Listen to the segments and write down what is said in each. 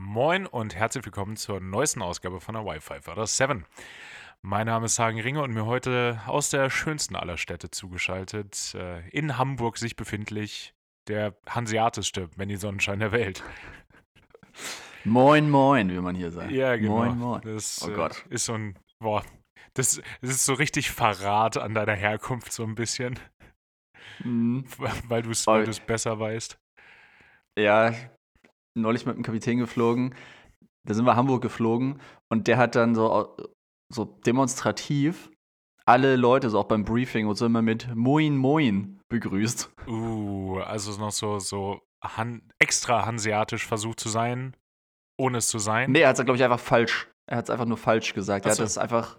Moin und herzlich willkommen zur neuesten Ausgabe von der Wi-Fi oder 7. Mein Name ist Hagen Ringe und mir heute aus der schönsten aller Städte zugeschaltet, äh, in Hamburg sich befindlich, der hanseatischste, wenn die Sonnenschein der Welt. Moin, moin, wie man hier sagt. Ja, genau. Moin, moin. Das Oh äh, Gott. ist so ein, boah, das, das ist so richtig Verrat an deiner Herkunft, so ein bisschen, Mhm. weil du es besser weißt. Ja, neulich mit dem Kapitän geflogen. Da sind wir Hamburg geflogen und der hat dann so, so demonstrativ alle Leute, so auch beim Briefing und so immer mit Moin, Moin begrüßt. Uh, also noch so, so han extra hanseatisch versucht zu sein, ohne es zu sein. Nee, er hat es, glaube ich, einfach falsch. Er hat es einfach nur falsch gesagt. Er Ach hat so. das einfach,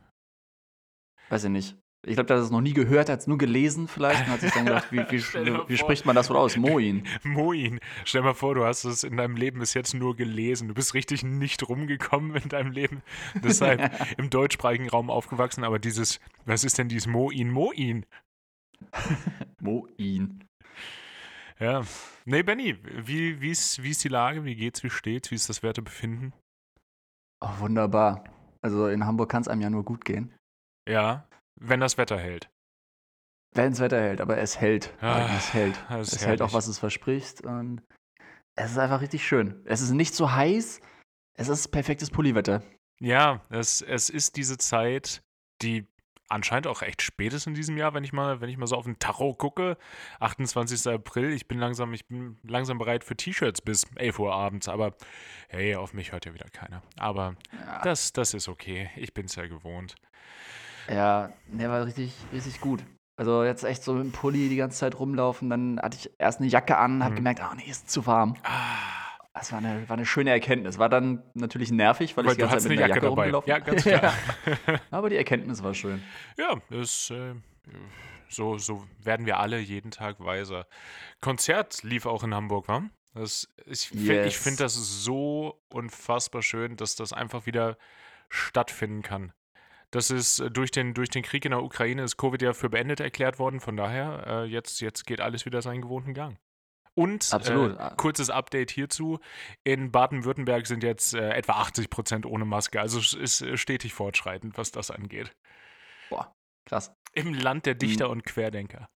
weiß ich nicht. Ich glaube, der hat es noch nie gehört, hat es nur gelesen vielleicht und hat sich dann gedacht, wie, wie, wie vor. spricht man das wohl aus? Moin. Moin. Stell mal vor, du hast es in deinem Leben bis jetzt nur gelesen. Du bist richtig nicht rumgekommen in deinem Leben. Deshalb im deutschsprachigen Raum aufgewachsen. Aber dieses, was ist denn dieses Moin, Moin? Moin. Ja. Nee, Benny, wie, wie, ist, wie ist die Lage? Wie geht's? Wie steht's? Wie ist das Wertebefinden? Oh, wunderbar. Also in Hamburg kann es einem ja nur gut gehen. Ja, wenn das Wetter hält. Wenn das Wetter hält, aber es hält. Ah, es hält. es hält auch, herrlich. was es verspricht. Und es ist einfach richtig schön. Es ist nicht so heiß. Es ist perfektes Pulliwetter. Ja, es, es ist diese Zeit, die anscheinend auch echt spät ist in diesem Jahr, wenn ich mal, wenn ich mal so auf den Tacho gucke. 28. April, ich bin langsam, ich bin langsam bereit für T-Shirts bis 11 Uhr abends, aber hey, auf mich hört ja wieder keiner. Aber Ja, das, das ist okay. Ich bin's ja gewohnt. Ja der war richtig, richtig gut. Also jetzt echt so mit dem Pulli die ganze Zeit rumlaufen. Dann hatte ich erst eine Jacke an, habe Mhm. gemerkt, oh nee, ist zu warm. Ah, Das war eine, war eine schöne Erkenntnis. War dann natürlich nervig, weil, weil ich die ganze Zeit mit einer Jacke Jacke, rumgelaufen Ja, ganz klar. Aber die Erkenntnis war schön. Ja, es, äh, so, so werden wir alle jeden Tag weiser. Konzert lief auch in Hamburg, wa? Das, ich fi- ich Yes. finde das so unfassbar schön, dass das einfach wieder stattfinden kann. Das ist äh, durch den, durch den Krieg in der Ukraine ist Covid ja für beendet erklärt worden. Von daher, äh, jetzt, jetzt geht alles wieder seinen gewohnten Gang. Und Absolut. Äh, kurzes Update hierzu. In Baden-Württemberg sind jetzt äh, etwa 80 Prozent ohne Maske. Also es ist äh, stetig fortschreitend, was das angeht. Boah, krass. Im Land der Mhm. Dichter und Querdenker.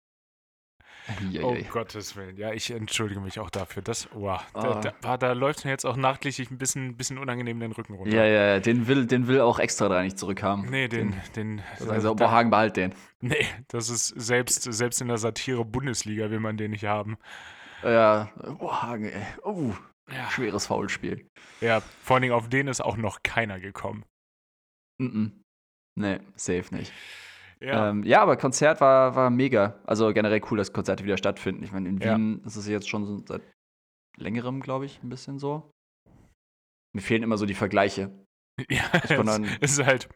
Oh. Gottes Willen. Ja, ich entschuldige mich auch dafür. Das, oh, da, Ah. da, da, da läuft mir jetzt auch nachtlich ein bisschen, bisschen unangenehm den Rücken runter. Ja, ja, ja, den will, den will auch extra drei nicht zurückhaben. Nee, den, den, Da sagen sie, da- oh, boah, Hagen, behalt den. nee, das ist selbst, selbst in der Satire-Bundesliga will man den nicht haben. Ja, boah, Hagen, ey. Oh, Ja. schweres Foulspiel. ja, vor allen Dingen auf den ist auch noch keiner gekommen. Mhm. Nee, safe nicht. Ja, Ja, ähm, ja aber Konzert war, war mega. Also generell cool, dass Konzerte wieder stattfinden. Ich meine, in Ja. Wien ist es jetzt schon seit längerem, glaube ich, ein bisschen so. Mir fehlen immer so die Vergleiche. ja es, ist halt,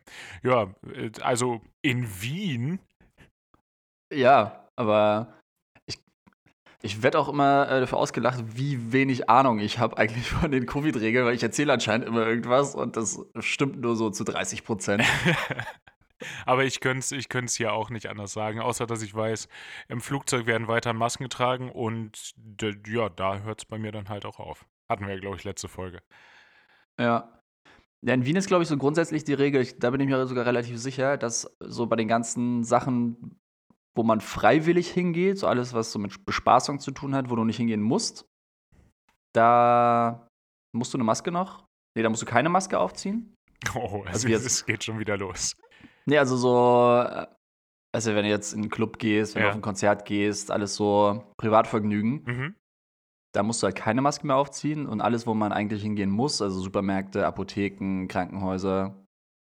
ja, also in Wien, Ja, aber ich, ich werde auch immer äh, dafür ausgelacht, wie wenig Ahnung ich habe eigentlich von den Covid-Regeln, weil ich erzähle anscheinend immer irgendwas und das stimmt nur so zu 30 Prozent. Aber ich könnte es ich hier auch nicht anders sagen, außer dass ich weiß, im Flugzeug werden weiter Masken getragen und ja, da hört es bei mir dann halt auch auf. Hatten wir, glaube ich, letzte Folge. Ja. Ja, in Wien ist, glaube ich, so grundsätzlich die Regel, ich, da bin ich mir sogar relativ sicher, dass so bei den ganzen Sachen, wo man freiwillig hingeht, so alles, was so mit Bespaßung zu tun hat, wo du nicht hingehen musst, da musst du eine Maske noch. Nee, da musst du keine Maske aufziehen. Oh, Also also jetzt- es geht schon wieder los. Nee, also so, äh, also wenn du jetzt in einen Club gehst, wenn Ja. du auf ein Konzert gehst, alles so Privatvergnügen, Mhm. da musst du halt keine Maske mehr aufziehen und alles, wo man eigentlich hingehen muss, also Supermärkte, Apotheken, Krankenhäuser,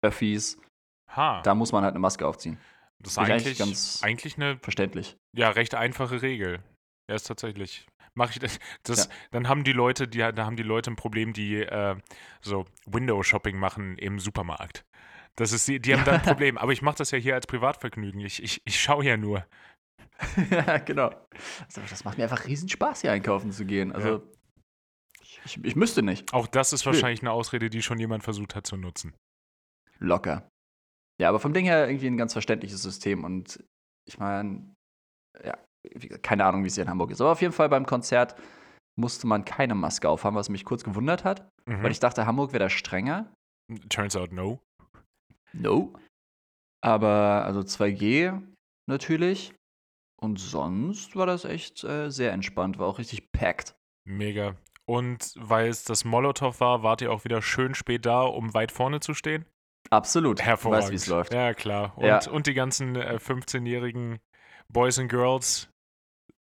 Öffis, Ha, da muss man halt eine Maske aufziehen. das ist eigentlich, ganz- eigentlich eine Verständlich. ja, recht einfache Regel. Ja, ist tatsächlich. Mach ich das, das Ja. dann haben die Leute, die da haben die Leute ein Problem, die äh, so Window-Shopping machen im Supermarkt. Das ist die, die haben da ein Problem. Aber ich mache das ja hier als Privatvergnügen. Ich, ich, ich schaue ja nur. ja, genau. Also, das macht mir einfach riesen Spaß, hier einkaufen zu gehen. Also, ich, ich müsste nicht. Auch das ist wahrscheinlich eine Ausrede, die schon jemand versucht hat zu nutzen. Locker. Ja, aber vom Ding her irgendwie ein ganz verständliches System und ich meine, ja, keine Ahnung, wie es hier in Hamburg ist. Aber auf jeden Fall beim Konzert musste man keine Maske aufhaben, was mich kurz gewundert hat, Mhm. weil ich dachte, Hamburg wäre da strenger. Turns out no. No. Aber also 2G natürlich. Und sonst war das echt äh, sehr entspannt, war auch richtig packed. Mega. Und weil es das Molotow war, wart ihr auch wieder schön spät da, um weit vorne zu stehen? Absolut. Hervorragend. weißt, wie es läuft. Ja, klar. Und, Ja. und die ganzen äh, 15-jährigen Boys and Girls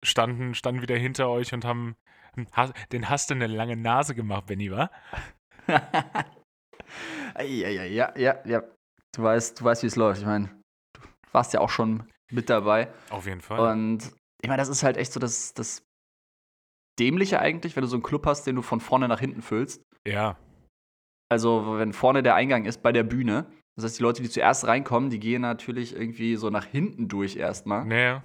standen, standen wieder hinter euch und haben. ha- Den hast du eine lange Nase gemacht, Benny, wa? ja, ja, ja, ja, ja. Du weißt, du weißt, wie es läuft. Ich meine, du warst ja auch schon mit dabei. Auf jeden Fall. Und ich meine, das ist halt echt so das, das Dämliche eigentlich, wenn du so einen Club hast, den du von vorne nach hinten füllst. ja. Also, wenn vorne der Eingang ist bei der Bühne. Das heißt, die Leute, die zuerst reinkommen, die gehen natürlich irgendwie so nach hinten durch erstmal. Nee.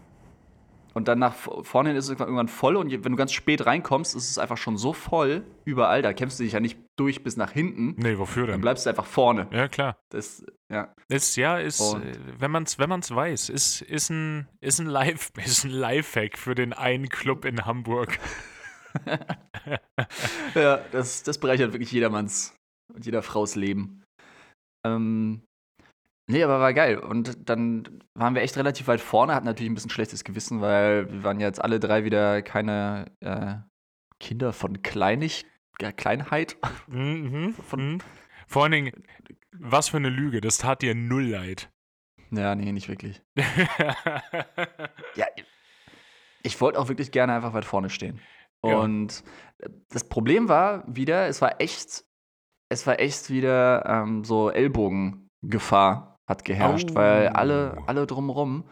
Und dann nach vorne hin ist es irgendwann voll. Und wenn du ganz spät reinkommst, ist es einfach schon so voll überall. Da kämpfst du dich ja nicht durch bis nach hinten. Nee, wofür Dann denn? bleibst du einfach vorne. Ja, klar. Das, ja. Ist, ja, ist, Und- wenn man es wenn man's weiß, ist, ist ein, ist ein Live, ist ein Lifehack für den einen Club in Hamburg. ja, das, das bereichert wirklich jedermanns und jeder Fraus Leben. Ähm, nee, aber war geil. Und dann waren wir echt relativ weit vorne, hatten natürlich ein bisschen schlechtes Gewissen, weil wir waren ja jetzt alle drei wieder keine äh, Kinder von Kleinig, ja, Kleinheit. Mhm. Von, vor allen Dingen, was für eine Lüge, das tat dir null leid. ja, nee, nicht wirklich. Ja, ich wollte auch wirklich gerne einfach weit vorne stehen. Ja. Und das Problem war wieder, es war echt, es war echt wieder ähm, so Ellbogengefahr hat geherrscht, Au. weil alle, alle drumherum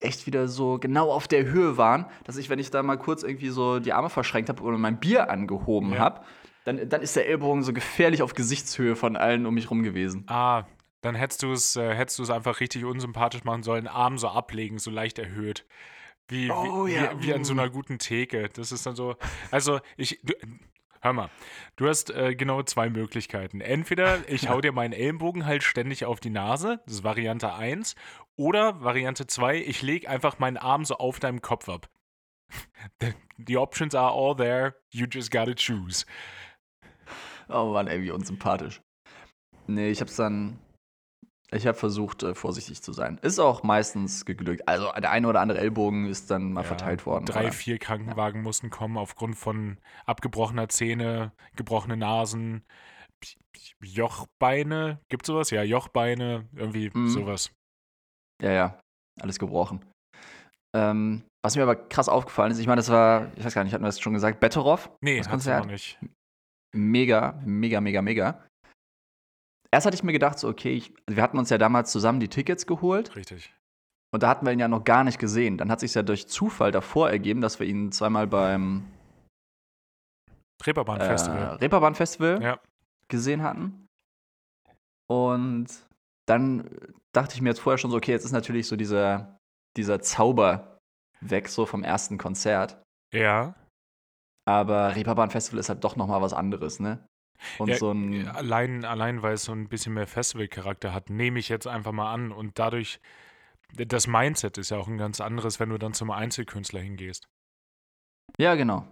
echt wieder so genau auf der Höhe waren, dass ich, wenn ich da mal kurz irgendwie so die Arme verschränkt habe oder mein Bier angehoben Ja. habe, dann, dann ist der Ellbogen so gefährlich auf Gesichtshöhe von allen um mich rum gewesen. ah, dann hättest du es äh, hättest du es einfach richtig unsympathisch machen sollen, Arm so ablegen, so leicht erhöht. Wie, Oh, wie, ja, wie, wie an so uh. einer guten Theke. Das ist dann so. Also, ich. Du, hör mal, du hast äh, genau zwei Möglichkeiten. Entweder ich hau dir meinen Ellenbogen halt ständig auf die Nase, das ist Variante 1, oder Variante 2, ich leg einfach meinen Arm so auf deinem Kopf ab. The options are all there, you just gotta choose. Oh Mann, ey, wie unsympathisch. Nee, ich hab's dann. Ich habe versucht, äh, vorsichtig zu sein. Ist auch meistens geglückt. Also der eine oder andere Ellbogen ist dann mal Ja, verteilt worden. Drei, aber- vier Krankenwagen mussten kommen aufgrund von abgebrochener Zähne, gebrochene Nasen, Jochbeine. Gibt sowas? Ja, Jochbeine, irgendwie Mhm. sowas. Ja, ja, alles gebrochen. Ähm, was mir aber krass aufgefallen ist, ich meine, das war, ich weiß gar nicht, hatten wir das schon gesagt, Betteroff. Nee, Das hat's noch Konzert? nicht. Mega, mega, mega, mega. Erst hatte ich mir gedacht, so, okay, ich, wir hatten uns ja damals zusammen die Tickets geholt Richtig. und da hatten wir ihn ja noch gar nicht gesehen. Dann hat sich ja durch Zufall davor ergeben, dass wir ihn zweimal beim Reeperbahn äh, Festival. Reeperbahn Festival Ja. gesehen hatten. Und dann dachte ich mir jetzt vorher schon so, okay, jetzt ist natürlich so dieser, dieser Zauber weg, so vom ersten Konzert. Ja. Aber Reeperbahn Festival ist halt doch noch mal was anderes, ne? Und Ja, so ein, Allein, allein, weil es so ein bisschen mehr Festival-Charakter hat, nehme ich jetzt einfach mal an. Und dadurch, das Mindset ist ja auch ein ganz anderes, wenn du dann zum Einzelkünstler hingehst. ja, genau.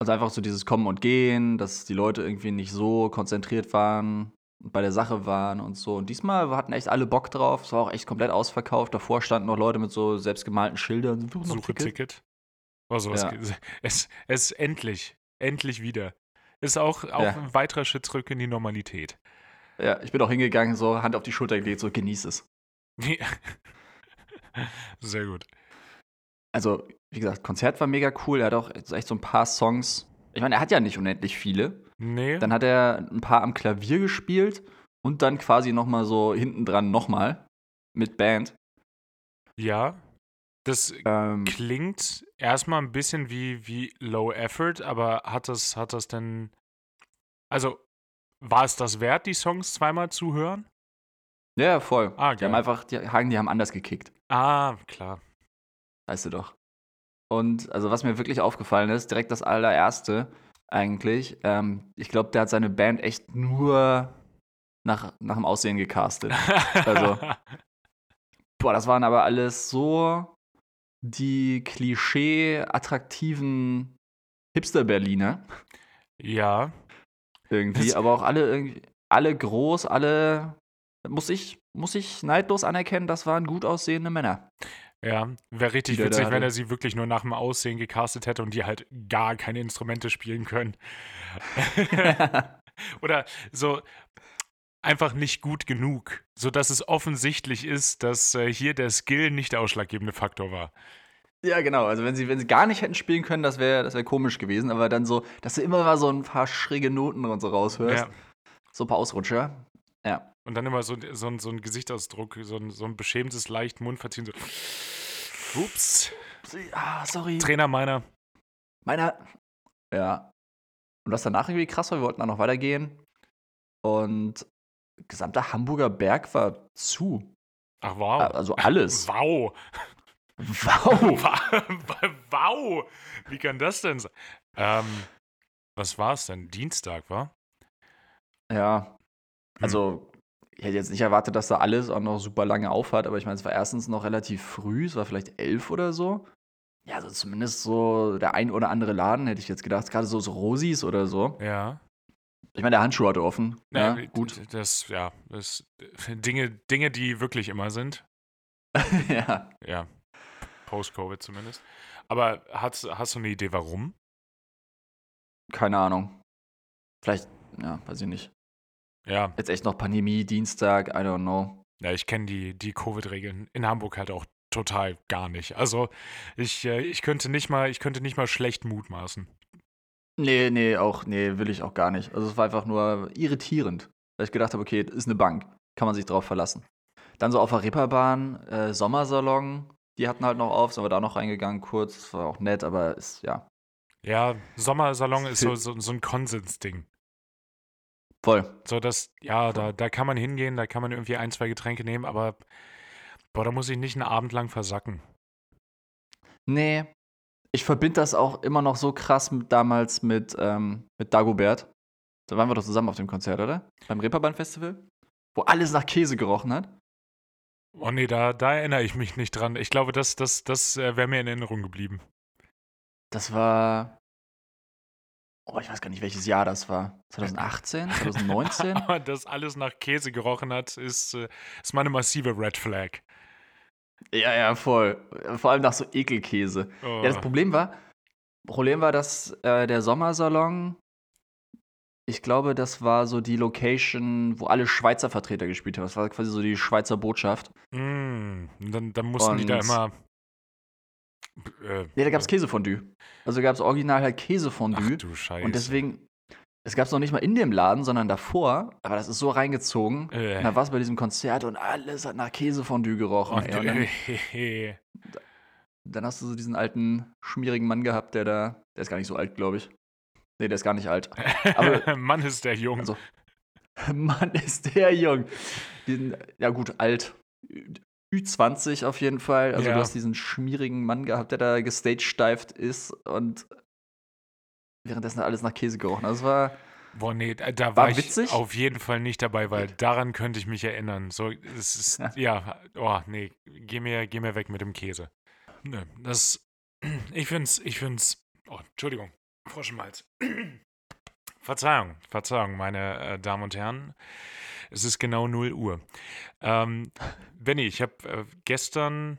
Also einfach so dieses Kommen und Gehen, dass die Leute irgendwie nicht so konzentriert waren und bei der Sache waren und so. Und diesmal hatten echt alle Bock drauf. Es war auch echt komplett ausverkauft. Davor standen noch Leute mit so selbstgemalten Schildern. Suche Ticket. Ticket. Oh, sowas. Ja. Es, es endlich, endlich wieder. Ist auch, auch Ja. ein weiterer Schritt zurück in die Normalität. Ja, ich bin auch hingegangen, so Hand auf die Schulter gelegt, so genieß es. Sehr gut. Also, wie gesagt, Konzert war mega cool. Er hat auch echt so ein paar Songs. Ich meine, er hat ja nicht unendlich viele. Nee, Dann hat er ein paar am Klavier gespielt und dann quasi noch mal so hinten dran noch mal mit Band. ja. Das Ähm, klingt erstmal ein bisschen wie, wie Low Effort, aber hat das, hat das denn. Also, war es das wert, die Songs zweimal zu hören? ja, voll. Ah, die haben einfach, die Hagen, die haben anders gekickt. Ah, klar. Weißt du doch. Und also, was mir wirklich aufgefallen ist, direkt das allererste eigentlich, ähm, ich glaube, der hat seine Band echt nur nach, nach dem Aussehen gecastet. Also- Boah, das waren aber alles so die klischee-attraktiven Hipster-Berliner. Ja. Irgendwie, Das- aber auch alle alle groß, alle, muss ich, muss ich neidlos anerkennen, das waren gut aussehende Männer. Ja, wäre richtig Die witzig, wenn er sie wirklich nur nach dem Aussehen gecastet hätte und die halt gar keine Instrumente spielen können. Oder so einfach nicht gut genug, sodass es offensichtlich ist, dass äh, hier der Skill nicht der ausschlaggebende Faktor war. Ja, genau. Also wenn sie, wenn sie gar nicht hätten spielen können, das wäre das wär komisch gewesen. Aber dann so, dass du immer mal so ein paar schräge Noten und so raushörst. Ja. So ein paar Ausrutscher. Ja. Und dann immer so, so, ein- so ein Gesichtsausdruck, so ein, so ein beschämtes, leicht Mundverziehen, so. Ups, Ah, sorry. Trainer meiner. Meiner. Ja. Und das danach irgendwie krass war, wir wollten dann noch weitergehen. Und gesamter Hamburger Berg war zu. Ach, wow. Also alles. Wow. Wow. Wow. Wie kann das denn sein? Ähm, was war es denn? Dienstag, war? Ja. Also, ich hätte jetzt nicht erwartet, dass da alles auch noch super lange aufhat, aber ich meine, es war erstens noch relativ früh, es war vielleicht elf oder so. Ja, also zumindest so der ein oder andere Laden, hätte ich jetzt gedacht, gerade so, so Rosis oder so. Ja. Ich meine, der Handschuh hatte offen. Ja, Nee, gut. Das, ja, das Dinge, Dinge, die wirklich immer sind. ja. Ja. Post-Covid zumindest. Aber hast, hast du eine Idee, warum? Keine Ahnung. Vielleicht, ja, weiß ich nicht. Ja, Jetzt echt noch Pandemie, Dienstag, I don't know. ja ich kenne die, die Covid-Regeln in Hamburg halt auch total gar nicht. Also ich, äh, ich könnte nicht mal, ich könnte nicht mal schlecht mutmaßen. Nee, nee, auch, nee, will ich auch gar nicht. Also es war einfach nur irritierend, weil ich gedacht habe, okay, das ist eine Bank, kann man sich drauf verlassen. Dann so auf der Ripperbahn, äh, Sommersalon, die hatten halt noch auf, sind wir da noch reingegangen kurz, das war auch nett, aber ist, ja, Ja, Sommersalon ist so, so, so ein Konsensding. voll. So, das, ja, da, da kann man hingehen, da kann man irgendwie ein, zwei Getränke nehmen, aber boah, da muss ich nicht einen Abend lang versacken. Nee, ich verbinde das auch immer noch so krass mit, damals mit, ähm, mit Dagobert. Da waren wir doch zusammen auf dem Konzert, oder? Beim Reeperbahn-Festival? Wo alles nach Käse gerochen hat. Oh nee, da, da erinnere ich mich nicht dran. Ich glaube, das, das, das äh, wäre mir in Erinnerung geblieben. Das war. Oh, ich weiß gar nicht, welches Jahr das war. 2018? 2019? Aber dass alles nach Käse gerochen hat, ist, äh, ist mal eine massive Red Flag. Ja, ja, voll. Vor allem nach so Ekelkäse. Oh. Ja, das Problem war, Problem war, dass äh, der Sommersalon, ich glaube, das war so die Location, wo alle Schweizer Vertreter gespielt haben. Das war quasi so die Schweizer Botschaft. Mm, dann, dann mussten die da Und- immer. Äh, Nee, da gab es Käsefondue. Also gab es original halt Käsefondue. Ach du Scheiße. Und deswegen, es gab es noch nicht mal in dem Laden, sondern davor. Aber das ist so reingezogen. Äh. Und da war es bei diesem Konzert und alles hat nach Käsefondue gerochen. Und, ey. Und dann, äh, dann hast du so diesen alten, schmierigen Mann gehabt, der da, der ist gar nicht so alt, glaube ich. Nee, der ist gar nicht alt. Aber- Mann ist der jung. Also, Mann, ist der jung. Diesen, ja, gut, alt. Ü20 auf jeden Fall. Also, Ja. du hast diesen schmierigen Mann gehabt, der da gestagesteift ist und währenddessen alles nach Käse gerochen. Also, es war. Boah, nee, da, War war, ich witzig? auf jeden Fall nicht dabei, weil daran könnte ich mich erinnern. So, es ist, Ja. ja, oh, nee, geh mir, geh mir weg mit dem Käse. Nö, das, ich find's, ich find's, oh, Entschuldigung, Frosch im Hals. Verzeihung, Verzeihung, meine äh, Damen und Herren. Es ist genau 0 Uhr. Ähm, Benny, ich habe äh, gestern,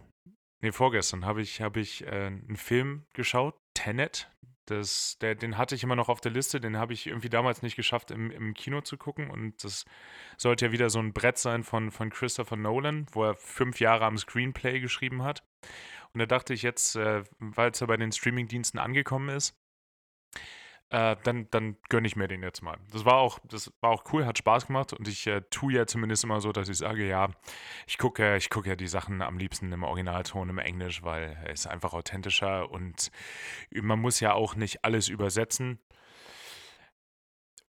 nee, vorgestern habe ich, hab ich äh, einen Film geschaut, Tenet. Das, der, den hatte ich immer noch auf der Liste, den habe ich irgendwie damals nicht geschafft, im, im Kino zu gucken. Und das sollte ja wieder so ein Brett sein von, von Christopher Nolan, wo er fünf Jahre am Screenplay geschrieben hat. Und da dachte ich jetzt, äh, weil es ja bei den Streamingdiensten angekommen ist, äh, dann, dann gönne ich mir den jetzt mal. Das war auch, das war auch cool, hat Spaß gemacht und ich äh, tue ja zumindest immer so, dass ich sage, ja, ich gucke, ich gucke ja die Sachen am liebsten im Originalton, im Englisch, weil es einfach authentischer und man muss ja auch nicht alles übersetzen.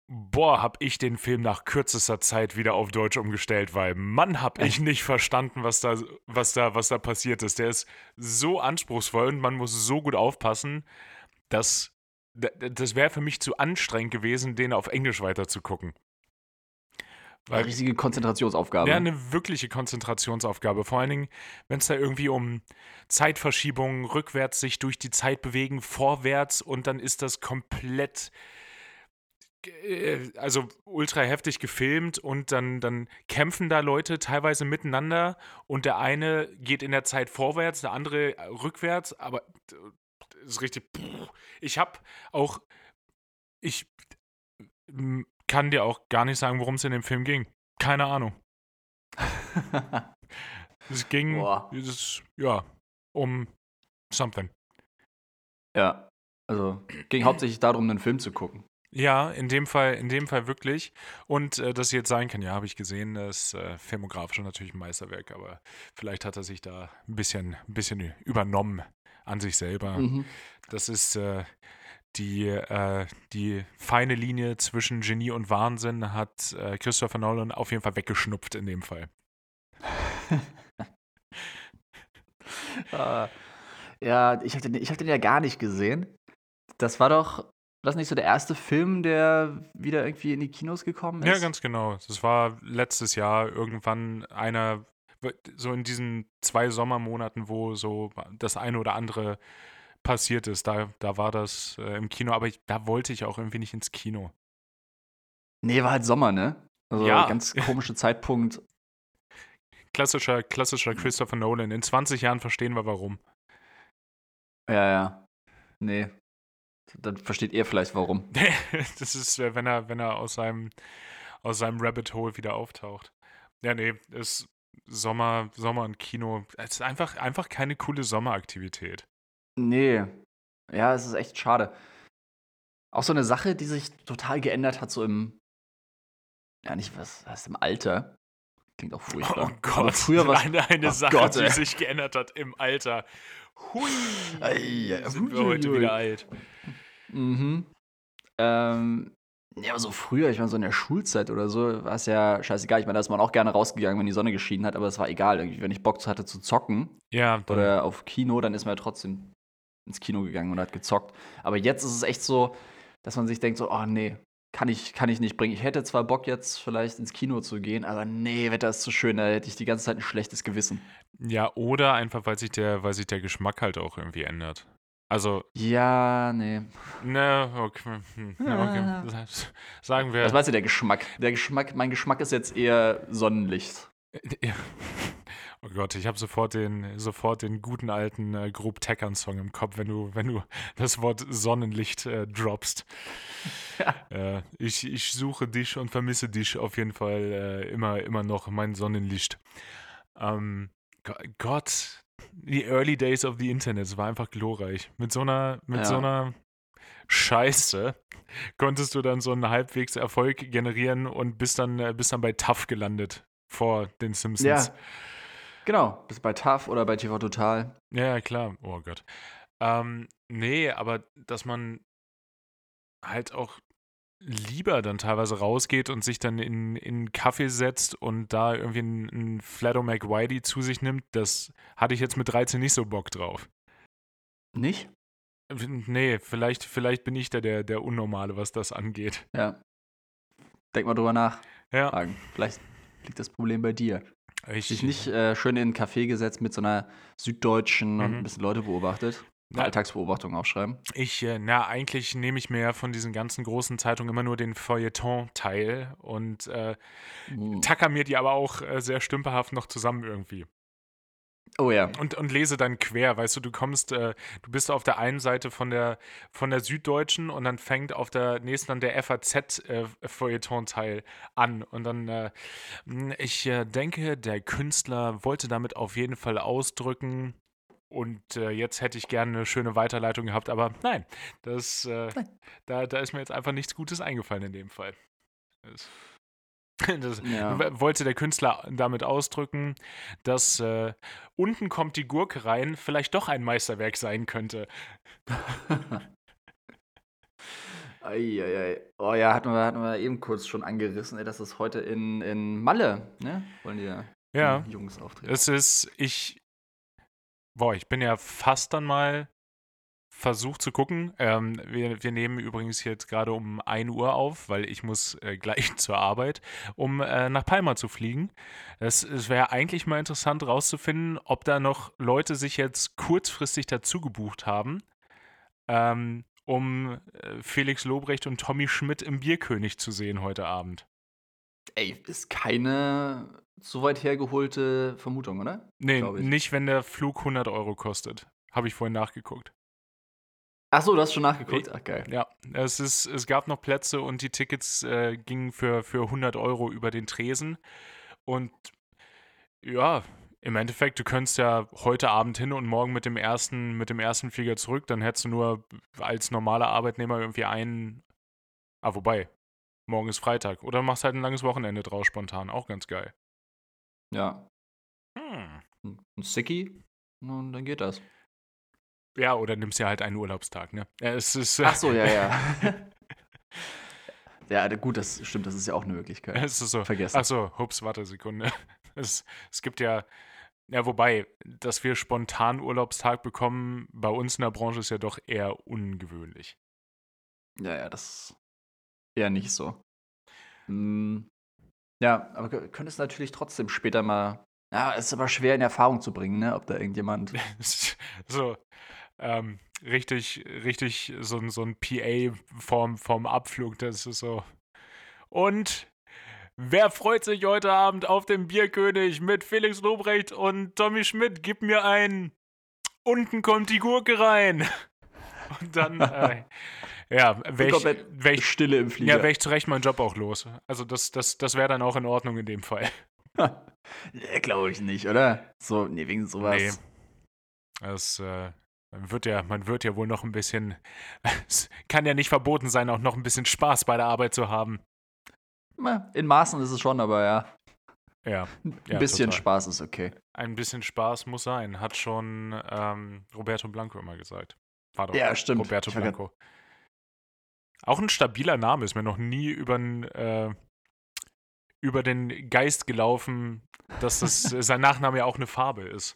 Boah, hab ich den Film nach kürzester Zeit wieder auf Deutsch umgestellt, weil Mann, hab ich nicht verstanden, was da, was da, was da passiert ist. Der ist so anspruchsvoll und man muss so gut aufpassen, dass das wäre für mich zu anstrengend gewesen, den auf Englisch weiter zu gucken. Eine riesige Konzentrationsaufgabe. Ja, eine wirkliche Konzentrationsaufgabe. Vor allen Dingen, wenn es da irgendwie um Zeitverschiebungen, rückwärts sich durch die Zeit bewegen, vorwärts und dann ist das komplett äh, also ultra heftig gefilmt und dann, dann kämpfen da Leute teilweise miteinander und der eine geht in der Zeit vorwärts, der andere rückwärts, aber ist richtig. Ich habe auch, ich kann dir auch gar nicht sagen, worum es in dem Film ging. Keine Ahnung. es ging, es, ja, um something. Ja, also ging hauptsächlich darum, einen Film zu gucken. Ja, in dem Fall, in dem Fall wirklich. Und äh, dass jetzt sein kann, ja, habe ich gesehen, das äh, filmografisch natürlich ein Meisterwerk, aber vielleicht hat er sich da ein bisschen, ein bisschen übernommen an sich selber. Mhm. Das ist äh, die, äh, die feine Linie zwischen Genie und Wahnsinn hat äh, Christopher Nolan auf jeden Fall weggeschnupft in dem Fall. uh, ja, ich habe den, hab den ja gar nicht gesehen. Das war doch war das nicht so der erste Film, der wieder irgendwie in die Kinos gekommen ist? Ja, ganz genau. Das war letztes Jahr irgendwann einer, so in diesen zwei Sommermonaten, wo so das eine oder andere passiert ist. Da, da war das äh, im Kino, aber ich, da wollte ich auch irgendwie nicht ins Kino. Nee, war halt Sommer, ne? Also ja. ganz komischer Zeitpunkt. Klassischer, klassischer Christopher Nolan. In 20 Jahren verstehen wir warum. Ja, ja. Nee, dann versteht ihr vielleicht warum. das ist, wenn er, wenn er aus seinem, aus seinem Rabbit Hole wieder auftaucht. Ja, nee, ist Sommer, Sommer und Kino. Es ist einfach, einfach keine coole Sommeraktivität. Nee. Ja, es ist echt schade. Auch so eine Sache, die sich total geändert hat, so im, ja, nicht was, was im Alter. Klingt auch furchtbar. Oh Gott, Aber früher war eine, eine oh Sache, Gott, die sich geändert hat im Alter. Hui, Ei, sind wir heute wieder alt. Mhm. Ähm, ja, aber so früher, ich meine, so in der Schulzeit oder so, war es ja scheißegal. Ich meine, da ist man auch gerne rausgegangen, wenn die Sonne geschienen hat, aber es war egal. Irgendwie, wenn ich Bock hatte zu zocken ja, oder auf Kino, dann ist man ja trotzdem ins Kino gegangen und hat gezockt. Aber jetzt ist es echt so, dass man sich denkt, so, oh nee, kann ich, kann ich nicht bringen. Ich hätte zwar Bock, jetzt vielleicht ins Kino zu gehen, aber nee, Wetter ist zu schön, da hätte ich die ganze Zeit ein schlechtes Gewissen. Ja, oder einfach, weil sich der, weil sich der Geschmack halt auch irgendwie ändert. Also. Ja, nee. Ne, okay. Hm, okay. Sagen wir. Was meinst du, der Geschmack? Der Geschmack, mein Geschmack ist jetzt eher Sonnenlicht. Ja. Oh Gott, ich habe sofort den, sofort den guten alten äh, Grob Teckern-Song im Kopf, wenn du, wenn du das Wort Sonnenlicht äh, droppst. Ja. Äh, ich, ich suche dich und vermisse dich auf jeden Fall äh, immer, immer noch, mein Sonnenlicht. Ähm, Gott, die Early Days of the Internet, es war einfach glorreich. Mit so einer, mit ja. so einer Scheiße konntest du dann so einen halbwegs Erfolg generieren und bist dann, äh, bist dann bei TAF gelandet vor den Simpsons. Ja. Genau, bist bei TAF oder bei TV Total. Ja, klar. Oh Gott. Ähm, nee, aber dass man halt auch lieber dann teilweise rausgeht und sich dann in, in einen Kaffee setzt und da irgendwie einen, einen Flato McWhitey zu sich nimmt, das hatte ich jetzt mit 13 nicht so Bock drauf. Nicht? Nee, vielleicht, vielleicht bin ich da der, der Unnormale, was das angeht. Ja. Denk mal drüber nach. Ja. Fragen. Vielleicht liegt das Problem bei dir. Ich Dich nicht äh, schön in einen Café gesetzt mit so einer süddeutschen mhm. und ein bisschen Leute beobachtet. Eine Alltagsbeobachtung aufschreiben? Ich, äh, na, eigentlich nehme ich mir ja von diesen ganzen großen Zeitungen immer nur den Feuilleton-Teil und äh, mhm. tacker mir die aber auch äh, sehr stümperhaft noch zusammen irgendwie. Oh ja. Und, und lese dann quer, weißt du, du kommst, äh, du bist auf der einen Seite von der, von der Süddeutschen und dann fängt auf der nächsten dann der FAZ-Feuilleton-Teil äh, an. Und dann, äh, ich äh, denke, der Künstler wollte damit auf jeden Fall ausdrücken, und äh, jetzt hätte ich gerne eine schöne Weiterleitung gehabt, aber nein, das, äh, nein. Da, da ist mir jetzt einfach nichts Gutes eingefallen in dem Fall. Das, das ja. wollte der Künstler damit ausdrücken, dass äh, unten kommt die Gurke rein, vielleicht doch ein Meisterwerk sein könnte. Eieiei. Oh ja, hatten wir, hatten wir eben kurz schon angerissen, ey, dass es heute in, in Malle, ne? Wollen die ja, Jungs auftreten. Es ist, ich, boah, ich bin ja fast dann mal versucht zu gucken. Ähm, wir, wir nehmen übrigens jetzt gerade um 1 Uhr auf, weil ich muss äh, gleich zur Arbeit, um äh, nach Palma zu fliegen. Es, wäre eigentlich mal interessant rauszufinden, ob da noch Leute sich jetzt kurzfristig dazu gebucht haben, ähm, um äh, Felix Lobrecht und Tommy Schmidt im Bierkönig zu sehen heute Abend. Ey, ist keine so weit hergeholte Vermutung, oder? Nee, nicht, wenn der Flug 100 Euro kostet. Habe ich vorhin nachgeguckt. Ach so, du hast schon nachgeguckt? Ach, geil. Ja, es, ist, es gab noch Plätze und die Tickets äh, gingen für, für 100 Euro über den Tresen. Und ja, im Endeffekt, du könntest ja heute Abend hin und morgen mit dem ersten, mit dem ersten Flieger zurück, dann hättest du nur als normaler Arbeitnehmer irgendwie einen. Ah, wobei, morgen ist Freitag. Oder machst halt ein langes Wochenende draus spontan. Auch ganz geil. Ja. Hm. Ein Sicky und dann geht das. Ja, oder nimmst ja halt einen Urlaubstag, ne? Es ist, Ach so, ja, ja. ja, gut, das stimmt, das ist ja auch eine Möglichkeit. Es ist so. Vergessen. Ach so, hups, warte Sekunde. Es, es gibt ja, ja, wobei, dass wir spontan Urlaubstag bekommen, bei uns in der Branche ist ja doch eher ungewöhnlich. Ja, ja, das eher nicht so. Hm, ja, aber könnte es natürlich trotzdem später mal. Ja, es ist aber schwer in Erfahrung zu bringen, ne? Ob da irgendjemand. so, ähm, richtig, richtig so, so ein PA vorm, vorm Abflug, das ist so. Und wer freut sich heute Abend auf den Bierkönig mit Felix Lobrecht und Tommy Schmidt? Gib mir ein. Unten kommt die Gurke rein. Und dann, äh, ja, wäre ich, Stille im Flieger. Ja, wäre ich zu Recht meinen Job auch los. Also das, das, das wäre dann auch in Ordnung in dem Fall. glaube ich nicht, oder? So, nee, wegen sowas. Nee. Das, äh, man wird ja, man wird ja wohl noch ein bisschen, es kann ja nicht verboten sein, auch noch ein bisschen Spaß bei der Arbeit zu haben. In Maßen ist es schon, aber ja. Ja. Ein ja, bisschen total. Spaß ist okay. Ein bisschen Spaß muss sein, hat schon ähm, Roberto Blanco immer gesagt. War doch ja, stimmt. Roberto Blanco. Auch ein stabiler Name, ist mir noch nie über, äh, über den Geist gelaufen, dass das, sein Nachname ja auch eine Farbe ist.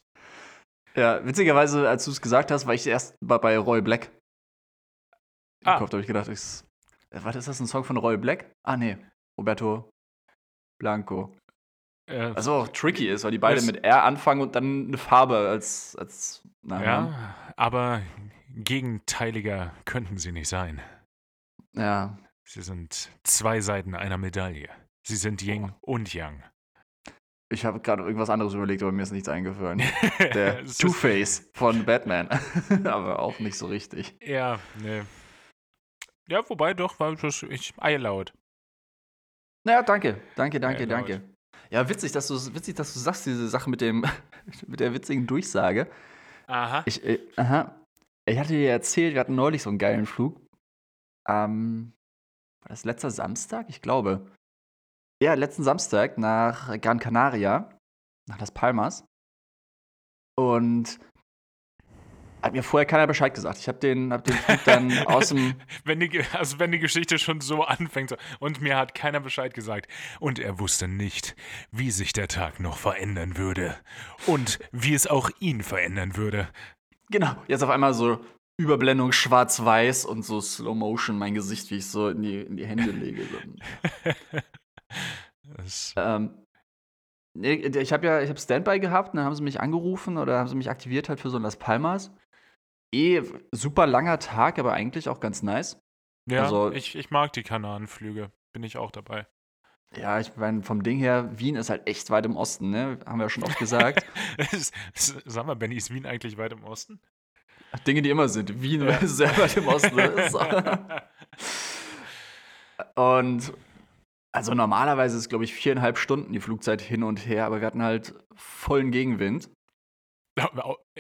Ja, witzigerweise, als du es gesagt hast, war ich erst mal bei Roy Black. Im ah. Kopf habe ich gedacht, ich, äh, warte, ist das ein Song von Roy Black? Ah, nee, Roberto Blanco. Äh, also auch tricky ist, weil die beide mit R anfangen und dann eine Farbe als, als Namen. Ja, aber gegenteiliger könnten sie nicht sein. Ja. Sie sind zwei Seiten einer Medaille. Sie sind Yin oh. und Yang. Ich habe gerade irgendwas anderes überlegt, aber mir ist nichts eingefallen. Der Two-Face von Batman. aber auch nicht so richtig. Ja, nee. Ja, wobei doch, war das, ich eier laut. Naja, danke. Danke, danke, danke. Ja, witzig, dass du witzig, dass du sagst, diese Sache mit dem mit der witzigen Durchsage. Aha. Ich, äh, aha. Ich hatte dir erzählt, wir hatten neulich so einen geilen Flug. Ähm, war das letzter Samstag? Ich glaube. Ja, letzten Samstag nach Gran Canaria, nach Las Palmas. Und hat mir vorher keiner Bescheid gesagt. Ich habe den, hab den Flug dann aus dem. wenn die, also, wenn die Geschichte schon so anfängt und mir hat keiner Bescheid gesagt. Und er wusste nicht, wie sich der Tag noch verändern würde. Und wie es auch ihn verändern würde. Genau, jetzt auf einmal so Überblendung schwarz-weiß und so Slow Motion mein Gesicht, wie ich so in die, in die Hände lege. ähm, ich habe ja, ich habe Standby gehabt, dann haben sie mich angerufen oder haben sie mich aktiviert halt für so ein Las Palmas. Eh super langer Tag, aber eigentlich auch ganz nice. Ja, also, ich, ich mag die Kanarenflüge. Bin ich auch dabei. Ja, ich meine, vom Ding her, Wien ist halt echt weit im Osten, ne? Haben wir ja schon oft gesagt. Sag mal, Benny, ist Wien eigentlich weit im Osten? Dinge, die immer sind. Wien ja. ist sehr weit im Osten. und also normalerweise ist, glaube ich, viereinhalb Stunden die Flugzeit hin und her, aber wir hatten halt vollen Gegenwind.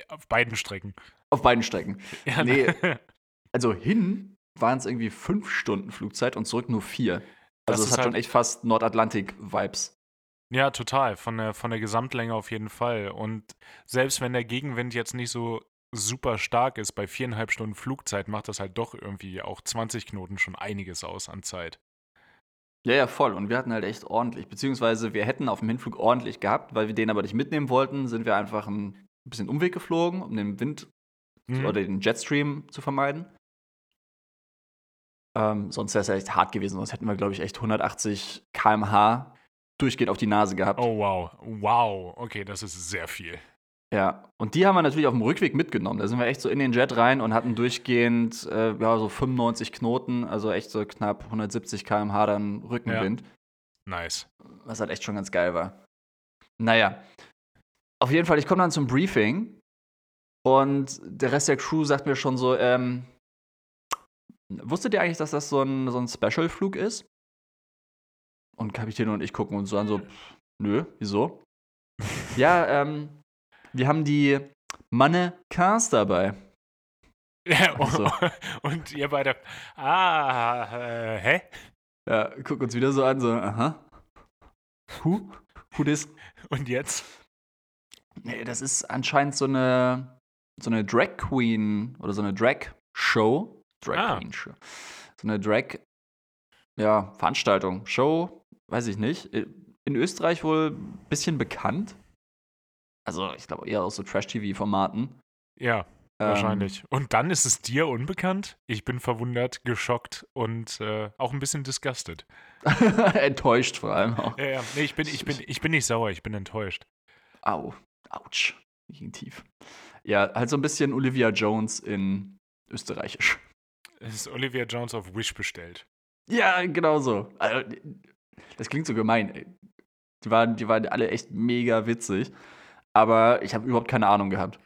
Auf beiden Strecken. Auf beiden Strecken. Ja, nee. Also hin waren es irgendwie fünf Stunden Flugzeit und zurück nur vier. Also es hat halt schon echt fast Nordatlantik-Vibes. Ja, total. Von der, von der Gesamtlänge auf jeden Fall. Und selbst wenn der Gegenwind jetzt nicht so super stark ist, bei viereinhalb Stunden Flugzeit macht das halt doch irgendwie auch 20 Knoten schon einiges aus an Zeit. Ja, ja, voll. Und wir hatten halt echt ordentlich. Beziehungsweise wir hätten auf dem Hinflug ordentlich gehabt, weil wir den aber nicht mitnehmen wollten, sind wir einfach ein bisschen Umweg geflogen, um den Wind Mhm. oder den Jetstream zu vermeiden. Ähm, sonst wäre es ja echt hart gewesen, sonst hätten wir, glaube ich, echt 180 km/h durchgehend auf die Nase gehabt. Oh, wow. Wow. Okay, das ist sehr viel. Ja, und die haben wir natürlich auf dem Rückweg mitgenommen. Da sind wir echt so in den Jet rein und hatten durchgehend äh, ja, so 95 Knoten, also echt so knapp 170 km/h dann Rückenwind, Nice. was halt echt schon ganz geil war. Naja, auf jeden Fall, ich komme dann zum Briefing und der Rest der Crew sagt mir schon so, ähm, wusstet ihr eigentlich, dass das so ein, so ein Special-Flug ist? Und Kapitän und ich gucken uns so an, so, pff, nö, wieso? ja, ähm, wir haben die Mannequins dabei. Ja, Also. Und ihr beide, ah, äh, hä? Ja, guck uns wieder so an, so, aha. Who? Who this? Und jetzt? Nee, das ist anscheinend so eine, so eine Drag Queen oder so eine Drag Show. Drag Ah. Queen Show. So eine Drag, ja, Veranstaltung. Show, weiß ich nicht. In Österreich wohl ein bisschen bekannt. Also, ich glaube eher aus so Trash-TV-Formaten. Ja, Ähm, wahrscheinlich. Und dann ist es dir unbekannt? Ich bin verwundert, geschockt und äh, auch ein bisschen disgusted. Enttäuscht vor allem auch. Ja, ja. Nee, ich bin, ich, bin, ich bin nicht sauer, ich bin enttäuscht. Au. Autsch. Ging tief. Ja, halt so ein bisschen Olivia Jones in Österreichisch. Es ist Olivia Jones auf Wish bestellt. Ja, genau so. Also, das klingt so gemein. Die waren, die waren alle echt mega witzig. Aber ich habe überhaupt keine Ahnung gehabt.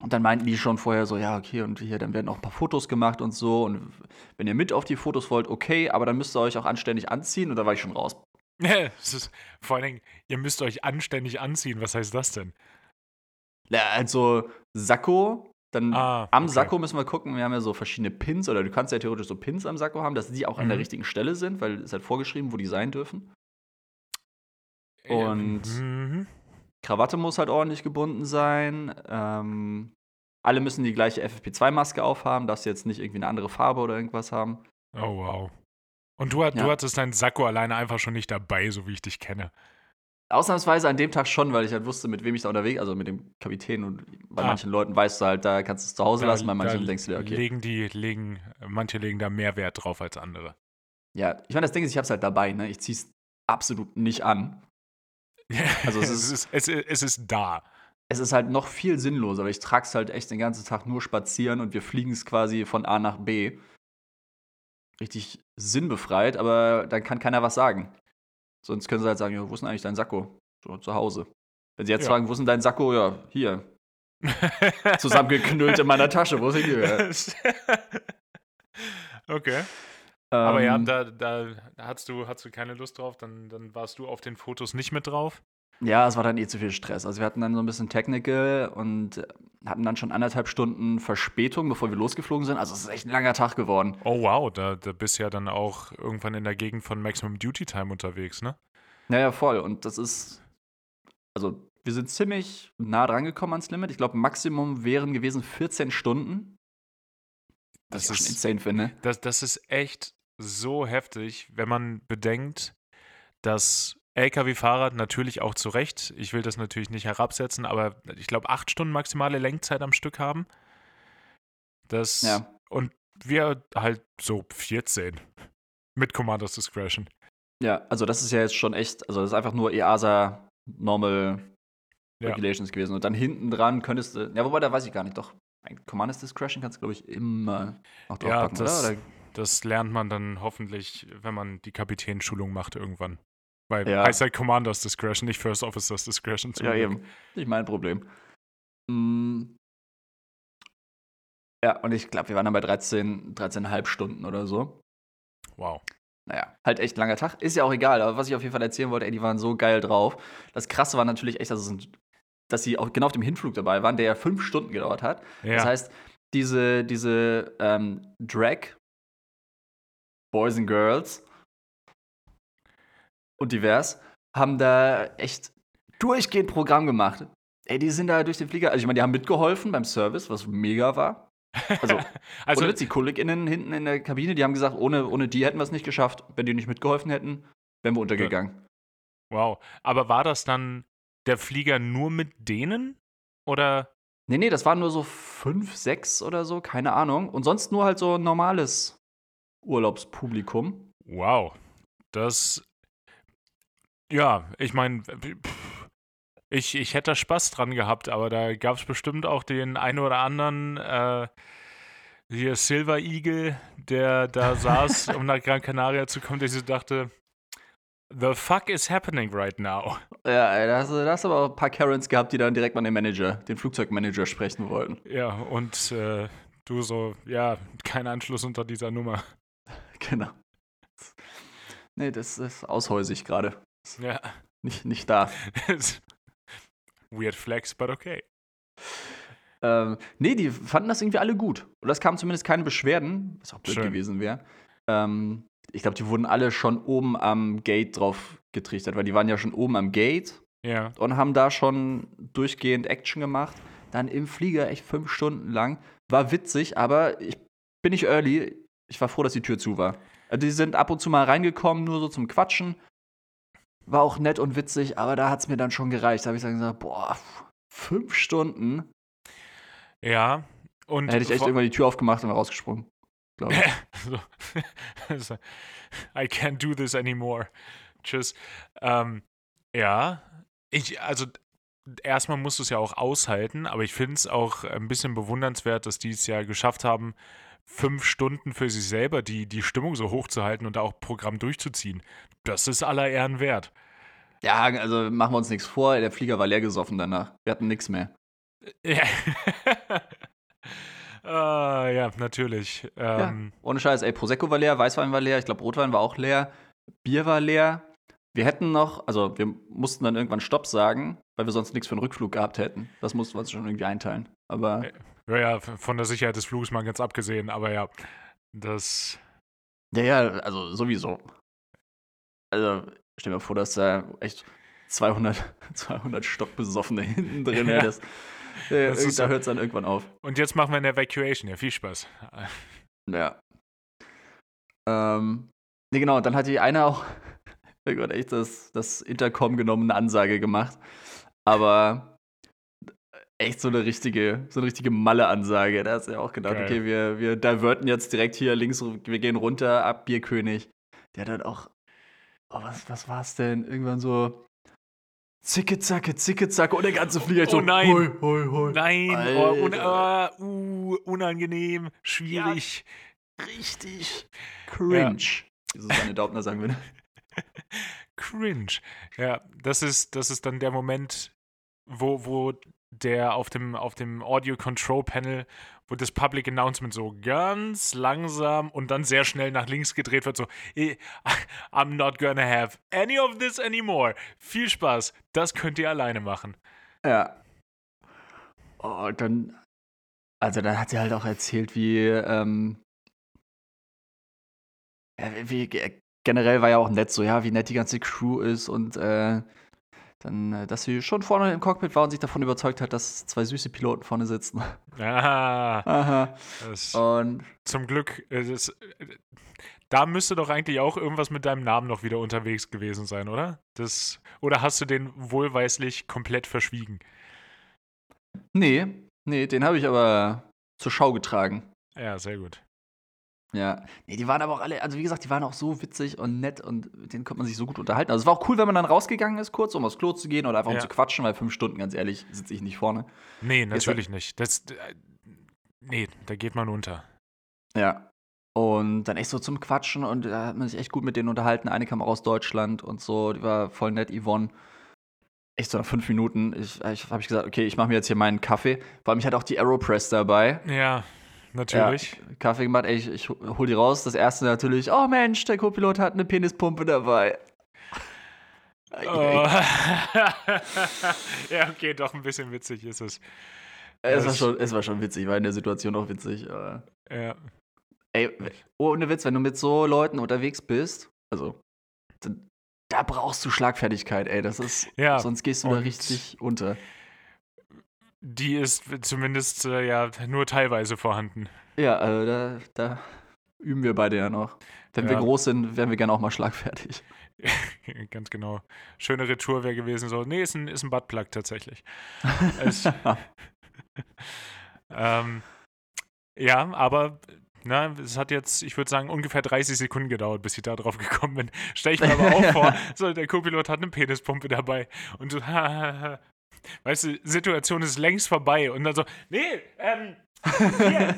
Und dann meinten die schon vorher so, ja, okay, und hier, dann werden auch ein paar Fotos gemacht und so. Und wenn ihr mit auf die Fotos wollt, okay, aber dann müsst ihr euch auch anständig anziehen. Und da war ich schon raus. Ist, vor allen Dingen, ihr müsst euch anständig anziehen. Was heißt das denn? Ja, also Sakko, dann Ah, am okay. Sakko müssen wir gucken. Wir haben ja so verschiedene Pins, oder du kannst ja theoretisch so Pins am Sakko haben, dass die auch an der Mhm. richtigen Stelle sind, weil es halt vorgeschrieben, wo die sein dürfen. Und- Mhm. Krawatte muss halt ordentlich gebunden sein. Ähm, alle müssen die gleiche FFP2-Maske aufhaben, darfst jetzt nicht irgendwie eine andere Farbe oder irgendwas haben. Oh, wow. Und du, hat- Ja. du hattest deinen Sakko alleine einfach schon nicht dabei, so wie ich dich kenne. Ausnahmsweise an dem Tag schon, weil ich halt wusste, mit wem ich da unterwegs, also mit dem Kapitän und bei Ah. manchen Leuten weißt du halt, da kannst du es zu Hause lassen, bei manchen da denkst du dir, okay. Legen die, legen, manche legen da mehr Wert drauf als andere. Ja, ich meine, das Ding ist, ich hab's halt dabei, ne? Ich zieh's absolut nicht an. Also es es, ist, es, ist, es ist da. Es ist halt noch viel sinnloser, weil ich trag's halt echt den ganzen Tag nur spazieren und wir fliegen es quasi von A nach B. Richtig sinnbefreit, aber dann kann keiner was sagen. Sonst können sie halt sagen, ja, wo ist denn eigentlich dein Sakko? So, zu Hause. Wenn sie jetzt Ja. fragen, wo ist denn dein Sakko? Ja, hier. Zusammengeknüllt in meiner Tasche, wo ist hingehört? okay. Aber ja, Ähm, da, da hattest du, hattest du keine Lust drauf, dann, dann warst du auf den Fotos nicht mit drauf. Ja, es war dann eh zu viel Stress. Also wir hatten dann so ein bisschen Technical und hatten dann schon anderthalb Stunden Verspätung, bevor wir losgeflogen sind. Also es ist echt ein langer Tag geworden. Oh wow, da, da bist du ja dann auch irgendwann in der Gegend von Maximum Duty Time unterwegs, ne? Naja, voll. Und das ist, also wir sind ziemlich nah dran gekommen ans Limit. Ich glaube, Maximum wären gewesen 14 Stunden. Was Das ich schon ist- insane finde. Das, das ist echt so heftig, wenn man bedenkt, dass Lkw-Fahrer natürlich auch zu Recht, ich will das natürlich nicht herabsetzen, aber ich glaube, acht Stunden maximale Lenkzeit am Stück haben. Das, Ja. Und wir halt so 14 mit Commander's Discretion. Ja, also das ist ja jetzt schon echt, also das ist einfach nur EASA Normal Ja. Regulations gewesen. Und dann hinten dran könntest du, ja, wobei, da weiß ich gar nicht, doch. Ein Commander's Discretion kannst du, glaube ich, immer noch Ja, draufpacken, das- oder? oder? Das lernt man dann hoffentlich, wenn man die Kapitänschulung macht irgendwann. Weil Ja. heißt halt Commander's Discretion, nicht First Officer's Discretion. Ja, Glück. eben. Nicht mein Problem. Mm. Ja, und ich glaube, wir waren dann bei 13, 13,5 Stunden oder so. Wow. Naja, halt echt langer Tag. Ist ja auch egal, aber was ich auf jeden Fall erzählen wollte, ey, die waren so geil drauf. Das Krasse war natürlich echt, dass, es, dass sie auch genau auf dem Hinflug dabei waren, der ja fünf Stunden gedauert hat. Ja. Das heißt, diese, diese ähm, Drag Boys and Girls und divers haben da echt durchgehend Programm gemacht. Ey, die sind da durch den Flieger, also ich meine, die haben mitgeholfen beim Service, was mega war. Also, also ohne Witz, die KollegInnen hinten in der Kabine, die haben gesagt, ohne, ohne die hätten wir es nicht geschafft. Wenn die nicht mitgeholfen hätten, wären wir untergegangen. wow. Aber war das dann der Flieger nur mit denen? Oder Nee, nee, das waren nur so fünf, sechs oder so, keine Ahnung. Und sonst nur halt so normales Urlaubspublikum. Wow. Das. Ja, ich meine, ich, ich hätte da Spaß dran gehabt, aber da gab es bestimmt auch den einen oder anderen. Äh, hier Silver Eagle, der da saß, um nach Gran Canaria zu kommen, der sich dachte, The fuck is happening right now? Ja, da hast, du, da hast du aber auch ein paar Karens gehabt, die dann direkt mal den Manager, den Flugzeugmanager sprechen wollten. Ja, und äh, du so, ja, kein Anschluss unter dieser Nummer. Genau. Nee, das ist aushäusig gerade. Ja. Nicht, nicht da. Weird flex, but okay. Ähm, nee, die fanden das irgendwie alle gut. Und das kam zumindest keine Beschwerden, was auch blöd Schön. gewesen wäre. Ähm, ich glaube, die wurden alle schon oben am Gate drauf getrichtert, weil die waren ja schon oben am Gate Ja. und haben da schon durchgehend Action gemacht. Dann im Flieger echt fünf Stunden lang. War witzig, aber ich bin nicht early. Ich war froh, dass die Tür zu war. Also die sind ab und zu mal reingekommen, nur so zum Quatschen. War auch nett und witzig, aber da hat es mir dann schon gereicht. Da habe ich dann gesagt, boah, fünf Stunden. Ja. Und Da hätte ich echt irgendwann die Tür aufgemacht und rausgesprungen. Glaube ich. I can't do this anymore. Tschüss. Ähm, ja, ich, also erstmal musst du es ja auch aushalten, aber ich finde es auch ein bisschen bewundernswert, dass die es ja geschafft haben, fünf Stunden für sich selber die, die Stimmung so hoch zu halten und da auch Programm durchzuziehen. Das ist aller Ehren wert. Ja, also machen wir uns nichts vor. Der Flieger war leer gesoffen danach. Wir hatten nichts mehr. Ja. Ah, ja, natürlich. Ähm, Ohne Scheiß, ey, Prosecco war leer, Weißwein war leer, ich glaube, Rotwein war auch leer, Bier war leer. Wir hätten noch, also wir mussten dann irgendwann Stopp sagen, weil wir sonst nichts für einen Rückflug gehabt hätten. Das mussten wir uns schon irgendwie einteilen. Aber Äh. Ja, ja, von der Sicherheit des Fluges mal ganz abgesehen, aber ja, das. ja, ja, also sowieso. Also stell dir mal vor, dass da echt 200, 200 Stockbesoffene hinten drin Ja. ist. Äh, Das ist da hört es dann irgendwann auf. Und jetzt machen wir eine Evacuation. Ja, viel Spaß. Ja. Ähm, nee, genau, dann hat die eine auch oh Gott, echt das, das Intercom genommen, eine Ansage gemacht. Aber echt so eine richtige, so eine richtige Malle-Ansage. Da hast du ja auch gedacht, Geil. okay, wir, wir diverten jetzt direkt hier links, wir gehen runter, ab Bierkönig. Der dann auch, oh, was, was war's denn? Irgendwann so Zicke, zacke, zicke, zacke und der ganze Flieger Oh so, nein. hoi, hoi, hoi. Nein, oh, un Alter. uh, unangenehm, schwierig. Richtig cringe. Wie Susanne Daubner sagen würde. Cringe. Ja, das ist, das ist dann der Moment, wo, wo der auf dem, auf dem Audio Control Panel, wo das Public Announcement so ganz langsam und dann sehr schnell nach links gedreht wird, so, "Eh, I'm not gonna have any of this anymore. Viel Spaß. Das könnt ihr alleine machen. Ja. Oh, dann, also dann hat sie halt auch erzählt, wie, ähm, wie, ge- generell war ja auch nett so, ja, wie nett die ganze Crew ist und äh, dann, äh, dass sie schon vorne im Cockpit war und sich davon überzeugt hat, dass zwei süße Piloten vorne sitzen. Ah, Aha. das, Und zum Glück. äh, Das, äh, da müsste doch eigentlich auch irgendwas mit deinem Namen noch wieder unterwegs gewesen sein, oder? Das, oder hast du den wohlweislich komplett verschwiegen? nee, nee, den habe ich aber zur Schau getragen. Ja, sehr gut. Ja, nee, die waren aber auch alle, also wie gesagt, die waren auch so witzig und nett und mit denen konnte man sich so gut unterhalten. Also es war auch cool, wenn man dann rausgegangen ist, kurz, um aufs Klo zu gehen oder einfach um Ja. zu quatschen, weil fünf Stunden, ganz ehrlich, sitze ich nicht vorne. Nee, natürlich nicht. Das, äh, nee, da geht man unter. Ja. Und dann echt so zum Quatschen und da hat man sich echt gut mit denen unterhalten. Eine kam auch aus Deutschland und so, die war voll nett, Yvonne. Echt so nach fünf Minuten, ich, ich habe ich gesagt, okay, ich mache mir jetzt hier meinen Kaffee. Vor allem, ich hatte auch die Aeropress dabei. Ja, natürlich. Ja, Kaffee gemacht, ey, ich, ich hol die raus. Das erste natürlich, oh Mensch, der Co-Pilot hat eine Penispumpe dabei. Oh. ja, okay, doch ein bisschen witzig ist es. Es war, schon, es war schon witzig, war in der Situation auch witzig. Aber Ja. ey, ohne Witz, wenn du mit so Leuten unterwegs bist, also, da brauchst du Schlagfertigkeit, ey. Das ist, Ja, sonst gehst du da richtig unter. Die ist zumindest äh, ja nur teilweise vorhanden. Ja, also da, da üben wir beide ja noch. Wenn wir Ja. groß sind, werden wir gerne auch mal schlagfertig. Ganz genau. Schöne Retour wäre gewesen so. Nee, ist ein, ist ein Buttplug tatsächlich. es, ähm, ja, aber na, es hat jetzt, ich würde sagen, ungefähr 30 Sekunden gedauert, bis ich da drauf gekommen bin. Stell ich mir aber auch vor, so, der Co-Pilot hat eine Penispumpe dabei und so, weißt du, Situation ist längst vorbei und dann so, nee, ähm,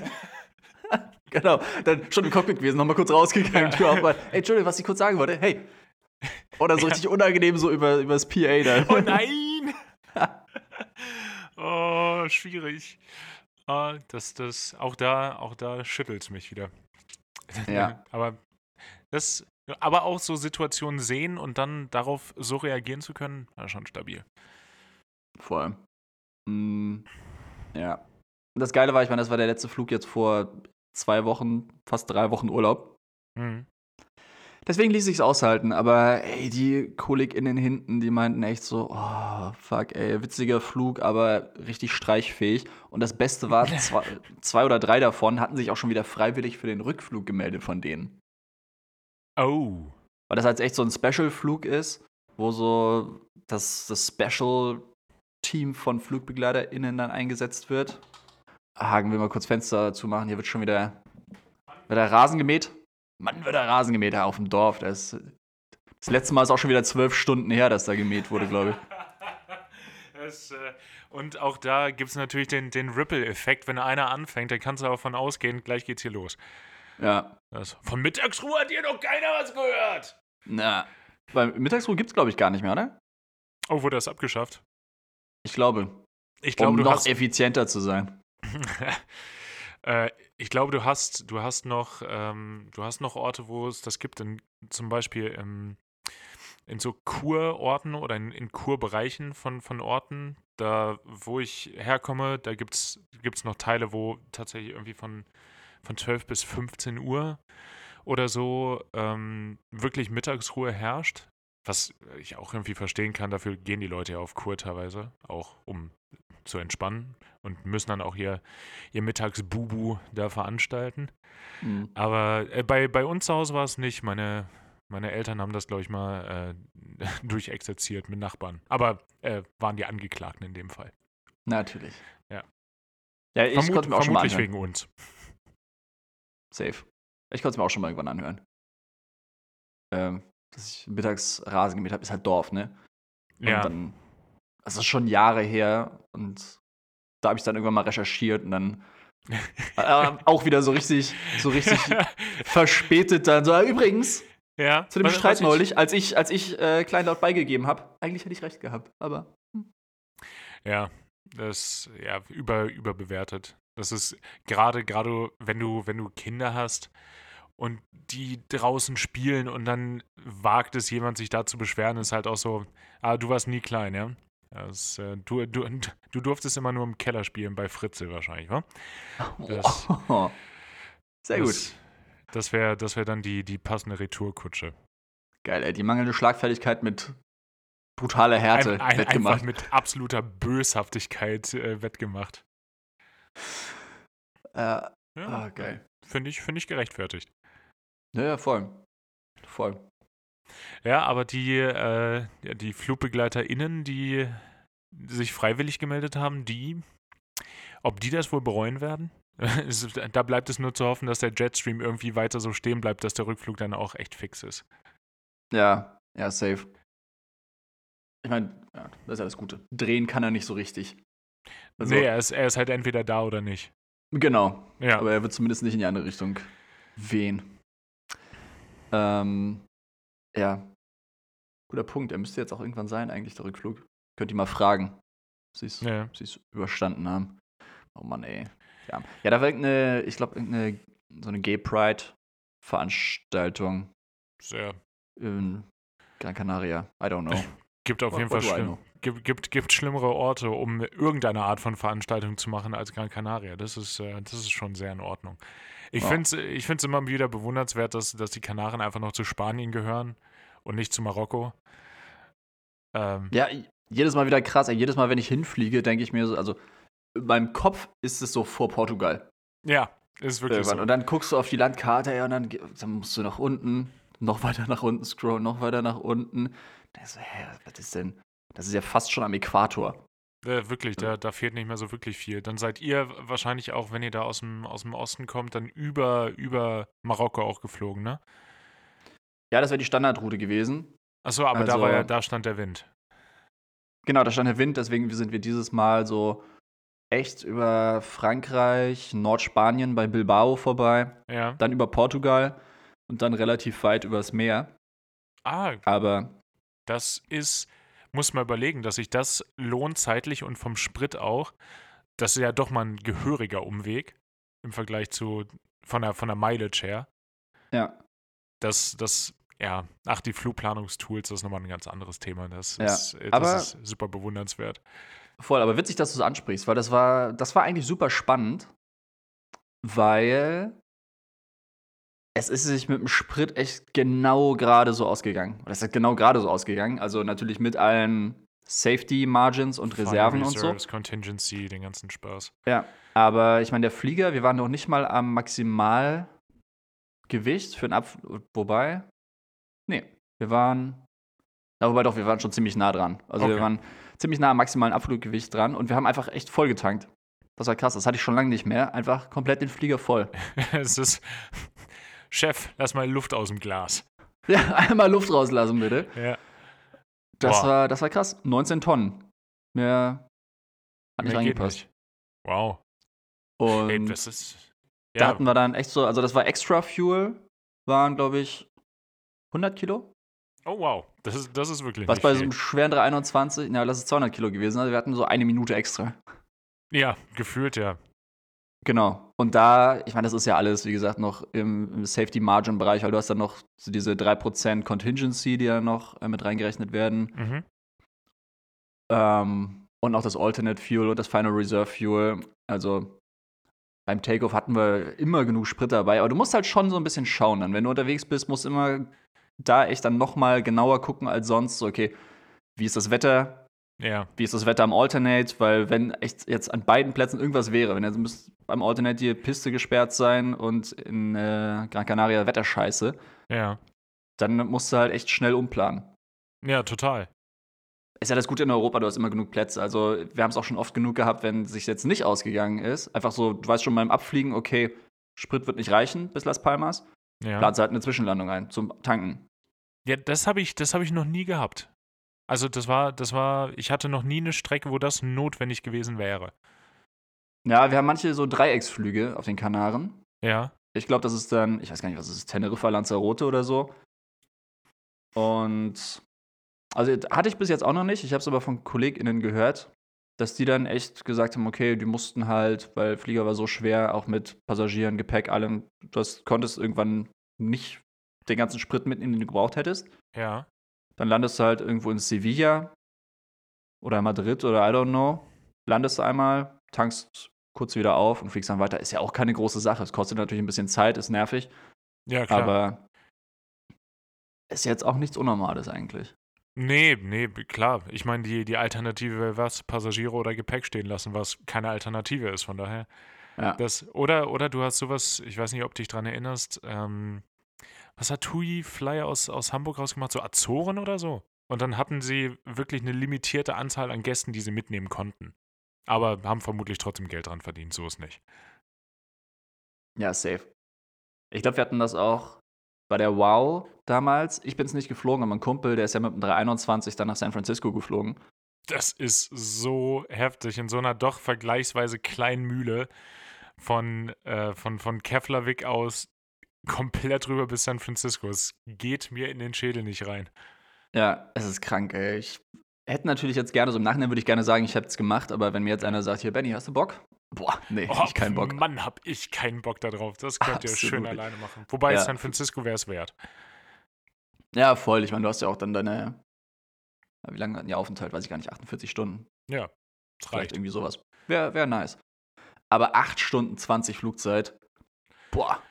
genau, dann schon im Cockpit gewesen, nochmal kurz rausgegangen, ja. Tür. Ey, Entschuldigung, was ich kurz sagen wollte, hey. Oder so richtig unangenehm so über, über das PA da. Oh nein! oh, schwierig. Uh, das, das, auch da, auch da schüttelt es mich wieder. Ja. aber das, aber auch so Situationen sehen und dann darauf so reagieren zu können, war schon stabil. Vor allem. Mm, ja. Das Geile war, ich meine, das war der letzte Flug jetzt vor zwei Wochen, fast drei Wochen Urlaub. Mhm. Deswegen ließ ich es aushalten, aber ey, die KollegInnen hinten, die meinten echt so, oh, fuck, ey, witziger Flug, aber richtig streichfähig. Und das Beste war, zwei, zwei oder drei davon hatten sich auch schon wieder freiwillig für den Rückflug gemeldet von denen. Oh. Weil das halt echt so ein Special-Flug ist, wo so das, das Special-Team von FlugbegleiterInnen dann eingesetzt wird. Hagen will mal kurz Fenster zumachen, hier wird schon wieder, wieder Rasen gemäht. Mann, wird da Rasen gemäht auf dem Dorf. Das, das letzte Mal ist auch schon wieder zwölf Stunden her, dass da gemäht wurde, glaube ich. Das, äh, und auch da gibt es natürlich den, den Ripple-Effekt. Wenn einer anfängt, dann kannst du davon ausgehen, gleich geht's hier los. Ja. Das, von Mittagsruhe hat hier noch keiner was gehört. Na, weil Mittagsruhe gibt es, glaube ich, gar nicht mehr, oder? Oh, wurde das abgeschafft? Ich glaube. Ich glaube, um du noch hast effizienter zu sein. äh, ich glaube, du hast, du hast noch, ähm, du hast noch Orte, wo es das gibt. In, zum Beispiel im, in so Kurorten oder in, in Kurbereichen von, von Orten. Da, wo ich herkomme, da gibt es noch Teile, wo tatsächlich irgendwie von, von 12 bis 15 Uhr oder so ähm, wirklich Mittagsruhe herrscht. Was ich auch irgendwie verstehen kann, dafür gehen die Leute ja auf Kur teilweise, auch um zu entspannen und müssen dann auch ihr, ihr Mittagsbubu da veranstalten. Mhm. Aber äh, bei, bei uns zu Hause war es nicht. Meine, meine Eltern haben das, glaube ich, mal äh, durchexerziert mit Nachbarn. Aber äh, waren die Angeklagten in dem Fall. Natürlich. Ja. Ja, ich Vermut, konnte mir auch schon mal anhören. wegen uns. Safe. Ich konnte es mir auch schon mal irgendwann anhören. Ähm, dass ich mittags Rasen gemäht habe, ist halt Dorf, ne? Und Ja. dann, das ist schon Jahre her und da habe ich dann irgendwann mal recherchiert und dann äh, auch wieder so richtig, so richtig verspätet dann so, "Ah, übrigens, ja. zu dem was- Streit was ich- neulich, als ich, als ich äh, kleinlaut beigegeben habe, eigentlich hätte ich recht gehabt, aber Ja, das ja über überbewertet. Das ist gerade gerade wenn du wenn du Kinder hast und die draußen spielen und dann wagt es jemand sich da zu beschweren, ist halt auch so, ah, du warst nie klein, ja? Das, äh, du, du, du durftest immer nur im Keller spielen bei Fritzel wahrscheinlich, wa? Das- sehr gut. Das, das wäre das wär dann die, die passende Retourkutsche. Geil, ey, die mangelnde Schlagfertigkeit mit brutaler Härte Ein, ein, einfach wettgemacht. mit absoluter Böshaftigkeit äh, wettgemacht. Äh, Ja, ah, geil. Finde ich, find ich gerechtfertigt. Ja, ja, voll. Voll. Ja, aber die, äh, die FlugbegleiterInnen, die sich freiwillig gemeldet haben, die, ob die das wohl bereuen werden? Da bleibt es nur zu hoffen, dass der Jetstream irgendwie weiter so stehen bleibt, dass der Rückflug dann auch echt fix ist. Ja, ja, safe. Ich meine, ja, das ist ja das Gute. Drehen kann er nicht so richtig. Also, nee, er ist, er ist halt entweder da oder nicht. Genau. Ja, Aber er wird zumindest nicht in die andere Richtung wehen. Ähm, ja. Guter Punkt. Er müsste jetzt auch irgendwann sein, eigentlich, der Rückflug. Könnt ihr mal fragen, ob sie es ja. es überstanden haben. Oh Mann, ey. Ja, ja da war irgendeine, ich glaube, irgendeine so eine Gay Pride-Veranstaltung sehr. in Gran Canaria. I don't know. Gibt auf What- jeden Fall what schlimm, gibt, gibt, gibt schlimmere Orte, um irgendeine Art von Veranstaltung zu machen als Gran Canaria. Das ist, äh, das ist schon sehr in Ordnung. Ich Ja. finde es ich find's immer wieder bewundernswert, dass, dass die Kanaren einfach noch zu Spanien gehören und nicht zu Marokko. Ähm, Ja, jedes Mal wieder krass. Jedes Mal, wenn ich hinfliege, denke ich mir so, also in meinem Kopf ist es so vor Portugal. ja, ist wirklich Irgendwann. so. Und dann guckst du auf die Landkarte ey, und dann, dann musst du nach unten, noch weiter nach unten scrollen, noch weiter nach unten. Da ist so, hä, was ist denn? Das ist ja fast schon am Äquator. Äh, wirklich, da, da fehlt nicht mehr so wirklich viel. Dann seid ihr wahrscheinlich auch, wenn ihr da aus dem, aus dem Osten kommt, dann über, über Marokko auch geflogen, ne? Ja, das wäre die Standardroute gewesen. Achso, aber da Also- war ja, da stand der Wind. Genau, da stand der Wind, deswegen sind wir dieses Mal so echt über Frankreich, Nordspanien bei Bilbao vorbei, Ja. dann über Portugal und dann relativ weit übers Meer. Ah, Aber das ist, muss man überlegen, dass sich das lohnt zeitlich und vom Sprit auch. Das ist ja doch mal ein gehöriger Umweg im Vergleich zu von der, von der Mileage her. ja, Das, das, ja, ach, die Flugplanungstools, das ist nochmal ein ganz anderes Thema. Das, Ja, ist, das aber- ist super bewundernswert. voll. Aber witzig, dass du es ansprichst, weil das war, das war eigentlich super spannend, weil es ist sich mit dem Sprit echt genau gerade so ausgegangen. Oder es ist genau gerade so ausgegangen. Also natürlich mit allen Safety Margins und Reserven Final und so. Reserves, Contingency, den ganzen Spaß. Ja, aber ich meine, der Flieger, wir waren noch nicht mal am Maximalgewicht für den Abflug. Wobei, nee, wir waren, na, wobei doch, wir waren schon ziemlich nah dran. Also wir Okay. waren ziemlich nah am maximalen Abfluggewicht dran und wir haben einfach echt voll getankt. Das war krass, das hatte ich schon lange nicht mehr. Einfach komplett den Flieger voll. es ist, Chef, lass mal Luft aus dem Glas. Ja, einmal Luft rauslassen, bitte. Ja. Das war, das war krass. 19 Tonnen. Mehr hat nicht Mehr reingepasst. nicht. Wow. Und Ey, das ist. Da Ja, hatten wir dann echt so, also das war Extra Fuel, waren glaube ich 100 Kilo. oh wow. Das ist, das ist wirklich Was bei so viel. einem schweren 321, na, lass es 200 Kilo gewesen, also wir hatten so eine Minute extra. Ja, gefühlt ja. Genau. Und da, ich meine, das ist ja alles, wie gesagt, noch im, im Safety Margin Bereich, weil du hast dann noch so diese 3% Contingency, die ja noch äh, mit reingerechnet werden. Mhm. Ähm, und auch das Alternate Fuel und das Final Reserve Fuel. Also beim Takeoff hatten wir immer genug Sprit dabei, aber du musst halt schon so ein bisschen schauen. Dann, wenn du unterwegs bist, musst du immer da echt dann noch mal genauer gucken als sonst. So, okay, wie ist das Wetter? Ja. Wie ist das Wetter am Alternate? Weil wenn echt jetzt an beiden Plätzen irgendwas wäre, wenn jetzt müsste beim Alternate die Piste gesperrt sein und in äh, Gran Canaria Wetterscheiße, Ja. dann musst du halt echt schnell umplanen. Ja, total. ist ja das Gute in Europa, du hast immer genug Plätze. Also, wir haben es auch schon oft genug gehabt, wenn es sich jetzt nicht ausgegangen ist. Einfach so, du weißt schon beim Abfliegen, okay, Sprit wird nicht reichen bis Las Palmas. Ja. Planst halt eine Zwischenlandung ein zum Tanken. Ja, das habe ich, das habe ich noch nie gehabt. Also das war, das war, ich hatte noch nie eine Strecke, wo das notwendig gewesen wäre. Ja, wir haben manche so Dreiecksflüge auf den Kanaren. Ja. Ich glaube, das ist dann, ich weiß gar nicht, was ist, Teneriffa, Lanzarote oder so. Und also hatte ich bis jetzt auch noch nicht. Ich habe es aber von KollegInnen gehört, dass die dann echt gesagt haben, okay, die mussten halt, weil Flieger war so schwer, auch mit Passagieren, Gepäck, allem, du konntest irgendwann nicht den ganzen Sprit mitnehmen, den du gebraucht hättest. Ja. Dann landest du halt irgendwo in Sevilla oder Madrid oder I don't know. Landest du einmal, tankst kurz wieder auf und fliegst dann weiter. Ist ja auch keine große Sache. Es kostet natürlich ein bisschen Zeit, ist nervig, Ja, klar. aber ist jetzt auch nichts Unnormales eigentlich. nee, nee, klar. Ich meine, die, die Alternative wäre was, Passagiere oder Gepäck stehen lassen, was keine Alternative ist, von daher. Ja. Das, oder, oder du hast sowas, ich weiß nicht, ob du dich dran erinnerst, ähm, was hat TUI Flyer aus, aus Hamburg rausgemacht? So Azoren oder so? Und dann hatten sie wirklich eine limitierte Anzahl an Gästen, die sie mitnehmen konnten. Aber haben vermutlich trotzdem Geld dran verdient, so ist nicht. Ja, safe. Ich glaube, wir hatten das auch bei der Wow damals. Ich bin es nicht geflogen, aber mein Kumpel, der ist ja mit dem 321 dann nach San Francisco geflogen. Das ist so heftig in so einer doch vergleichsweise kleinen Mühle von, äh, von, von Keflavik aus komplett rüber bis San Francisco. Es geht mir in den Schädel nicht rein. Ja, es ist krank, ey. Ich hätte natürlich jetzt gerne, so im Nachhinein würde ich gerne sagen, ich habe es gemacht, aber wenn mir jetzt einer sagt, hier, Benny, hast du Bock? Boah, nee, Oh, ich keinen Bock. Mann, hab ich keinen Bock darauf. Das könnt ihr schön alleine machen. Wobei Ja. San Francisco wäre es wert. Ja, voll. Ich meine, du hast ja auch dann deine, wie lange hatten die Aufenthalt? Weiß ich gar nicht, 48 Stunden. Ja, das Vielleicht reicht. irgendwie sowas. Wäre wär nice. Aber 8 Stunden 20 Flugzeit. Boah.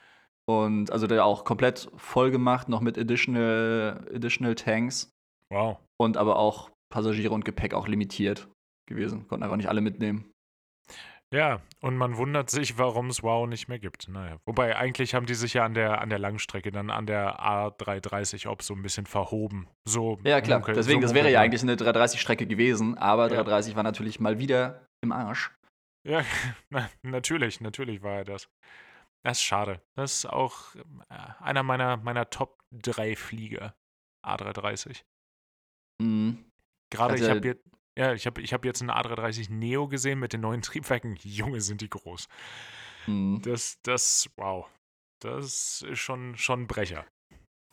Und also der auch komplett voll gemacht, noch mit additional, additional Tanks. Wow. Und aber auch Passagiere und Gepäck auch limitiert gewesen. Konnten einfach nicht alle mitnehmen. Ja, und man wundert sich, warum es Wow nicht mehr gibt. Naja, wobei eigentlich haben die sich ja an der, an der Langstrecke, dann an der A330 ob so ein bisschen verhoben. So Ja, klar. munkel- Deswegen, so das wäre ja eigentlich eine 330-Strecke gewesen, aber Ja. 330 war natürlich mal wieder im Arsch. Ja, na, natürlich, natürlich war er das. Das ist schade. Das ist auch äh, einer meiner, meiner Top 3 Flieger. A330. Mhm. Gerade Also- ich habe jetzt, ja, ich habe ich hab jetzt einen A330 Neo gesehen mit den neuen Triebwerken. Junge, sind die groß. Mhm. Das, das, wow. Das ist schon, schon ein Brecher.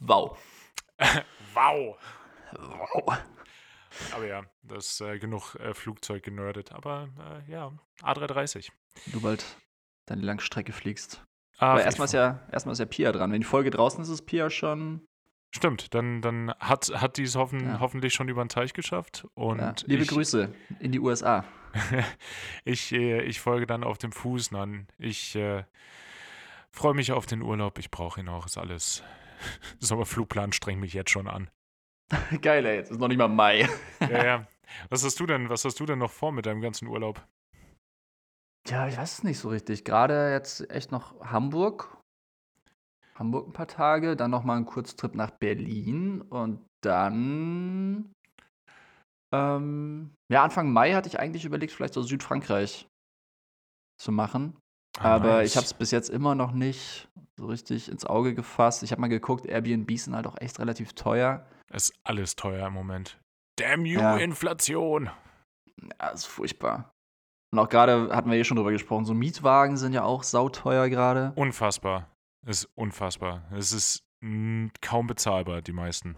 Wow. Wow. Wow. Aber ja, das ist äh, genug äh, Flugzeug genördet. Aber äh, ja, A330. Du bald deine Langstrecke fliegst. Ah, Aber erstmal ist, ja, erstmal ist ja Pia dran. Wenn die Folge draußen ist, ist Pia schon. Stimmt, dann, dann hat, hat die es hoffen, Ja. hoffentlich schon über den Teich geschafft. Und Ja. Liebe ich, Grüße in die USA. ich, äh, ich folge dann auf dem Fuß an. Ich äh, freue mich auf den Urlaub. Ich brauche ihn auch. Ist alles. Sommerflugplan strengt mich jetzt schon an. Geil, ey. Jetzt ist noch nicht mal Mai. Ja, ja. Was hast du denn, was hast du denn noch vor mit deinem ganzen Urlaub? Ja, ich weiß es nicht so richtig. Gerade jetzt echt noch Hamburg. Hamburg ein paar Tage, dann noch mal einen Kurztrip nach Berlin und dann. Ähm, ja, Anfang Mai hatte ich eigentlich überlegt, vielleicht so Südfrankreich zu machen. Ah, Aber nice. ich habe es bis jetzt immer noch nicht so richtig ins Auge gefasst. Ich habe mal geguckt, Airbnbs sind halt auch echt relativ teuer. Es ist alles teuer im Moment. Damn you, Ja. Inflation. Ja, ist furchtbar. Und auch gerade hatten wir eh schon drüber gesprochen, so Mietwagen sind ja auch sauteuer gerade. Unfassbar. Es ist unfassbar. Es ist kaum bezahlbar, die meisten.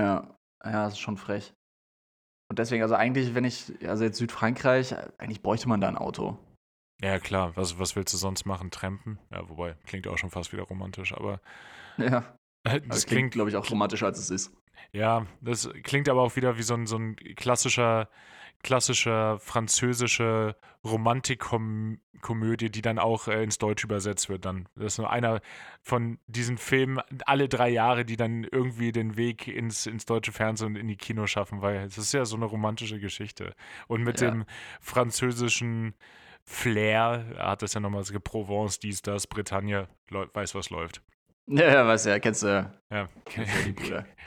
Ja, ja, das ist schon frech. Und deswegen, also eigentlich, wenn ich, also jetzt Südfrankreich, eigentlich bräuchte man da ein Auto. Ja, klar. Was, was willst du sonst machen? Trampen? Ja, wobei, klingt auch schon fast wieder romantisch, aber Ja, das das klingt, klingt, glaube ich, auch romantischer, als es ist. ja, das klingt aber auch wieder wie so ein, so ein klassischer, klassischer französische Romantikkomödie, die dann auch äh, ins Deutsch übersetzt wird. Dann das ist nur einer von diesen Filmen alle drei Jahre, die dann irgendwie den Weg ins, ins deutsche Fernsehen und in die Kino schaffen, weil es ist ja so eine romantische Geschichte. Und mit Ja. dem französischen Flair hat das ja nochmal so Provence, dies, das, Bretagne, weiß, was läuft. Ja, ja, du, ja, kennst du. Ja. Kennst du die Brüder.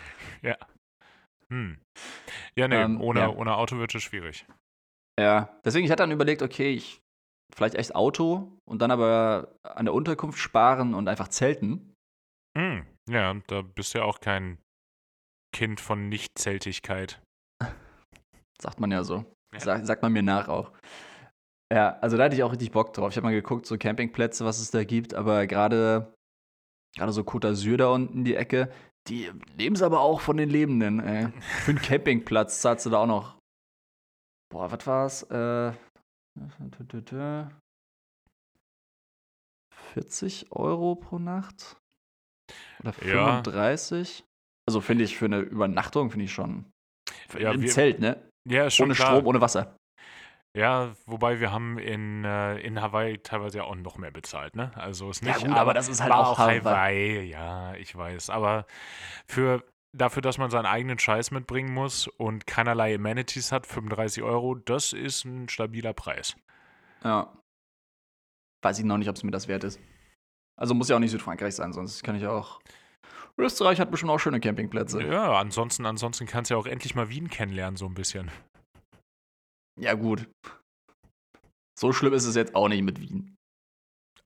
Hm. Ja, nee, Ähm, ohne, ja. ohne Auto wird es schwierig. Ja, deswegen, ich hatte dann überlegt, okay, ich vielleicht echt Auto und dann aber an der Unterkunft sparen und einfach zelten. Hm. Ja, da bist du ja auch kein Kind von Nichtzeltigkeit. Sagt man ja so. Ja. Sag, sagt man mir nach auch. Ja, also da hatte ich auch richtig Bock drauf. Ich habe mal geguckt, so Campingplätze, was es da gibt, aber gerade gerade so Côte d'Azur da unten die Ecke, die leben es aber auch von den Lebenden, ey. Für einen Campingplatz zahlst du da auch noch. Boah, was war's? Äh, 40 Euro pro Nacht? Oder Ja. 35? Also finde ich für eine Übernachtung, finde ich schon. Ja, Im wir- Zelt, ne? Ja, schon Ohne klar. Strom, ohne Wasser. Ja, wobei wir haben in, äh, in Hawaii teilweise ja auch noch mehr bezahlt, ne? Also ist Ja, nicht, gut, aber das ist halt auch Hawaii. Hawaii. Ja, ich weiß. Aber für dafür, dass man seinen eigenen Scheiß mitbringen muss und keinerlei Amenities hat, 35 Euro, das ist ein stabiler Preis. Ja. Weiß ich noch nicht, ob es mir das wert ist. Also muss ja auch nicht Südfrankreich sein, sonst kann ich auch. Österreich hat bestimmt auch schöne Campingplätze. Ja, ansonsten, ansonsten kannst du ja auch endlich mal Wien kennenlernen, so ein bisschen. Ja, gut. So schlimm ist es jetzt auch nicht mit Wien.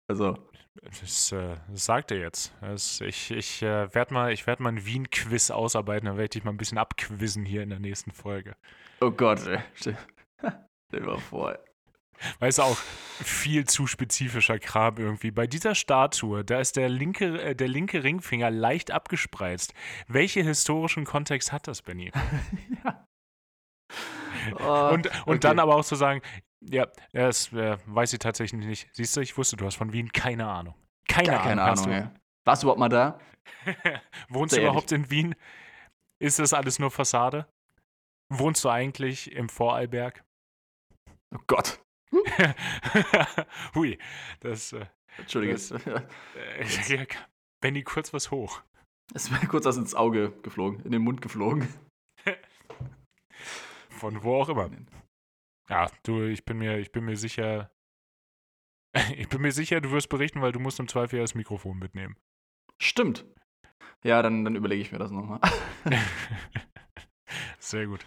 Also, Das, äh, das sagt er jetzt. Das, ich ich äh, werde mal, ich werd mal ein Wien-Quiz ausarbeiten, dann werde ich dich mal ein bisschen abquizzen hier in der nächsten Folge. oh Gott, ey. Stell, stell dir mal vor. Weißt du auch, viel zu spezifischer Kram irgendwie. Bei dieser Statue, da ist der linke, äh, der linke Ringfinger leicht abgespreizt. Welche historischen Kontext hat das, Benny? Oh, Und, und okay. dann aber auch zu sagen, ja, das äh, weiß ich tatsächlich nicht. Siehst du, ich wusste, du hast von Wien keine Ahnung. Keine Gar Ahnung. keine hast Ahnung, ey. Warst du überhaupt mal da? du. Wohnst du Sehr überhaupt in Wien? Ist das alles nur Fassade? Wohnst du eigentlich im Vorarlberg? Oh Gott. Hui, das. Äh, Entschuldige. Das- äh, ja, Benny, kurz was hoch. Es ist mir kurz was ins Auge geflogen, in den Mund geflogen. Von wo auch immer. Ja, du, ich bin mir, ich bin mir sicher, ich bin mir sicher, du wirst berichten, weil du musst im Zweifel ja das Mikrofon mitnehmen. Stimmt. Ja, dann, dann überlege ich mir das nochmal. Sehr gut.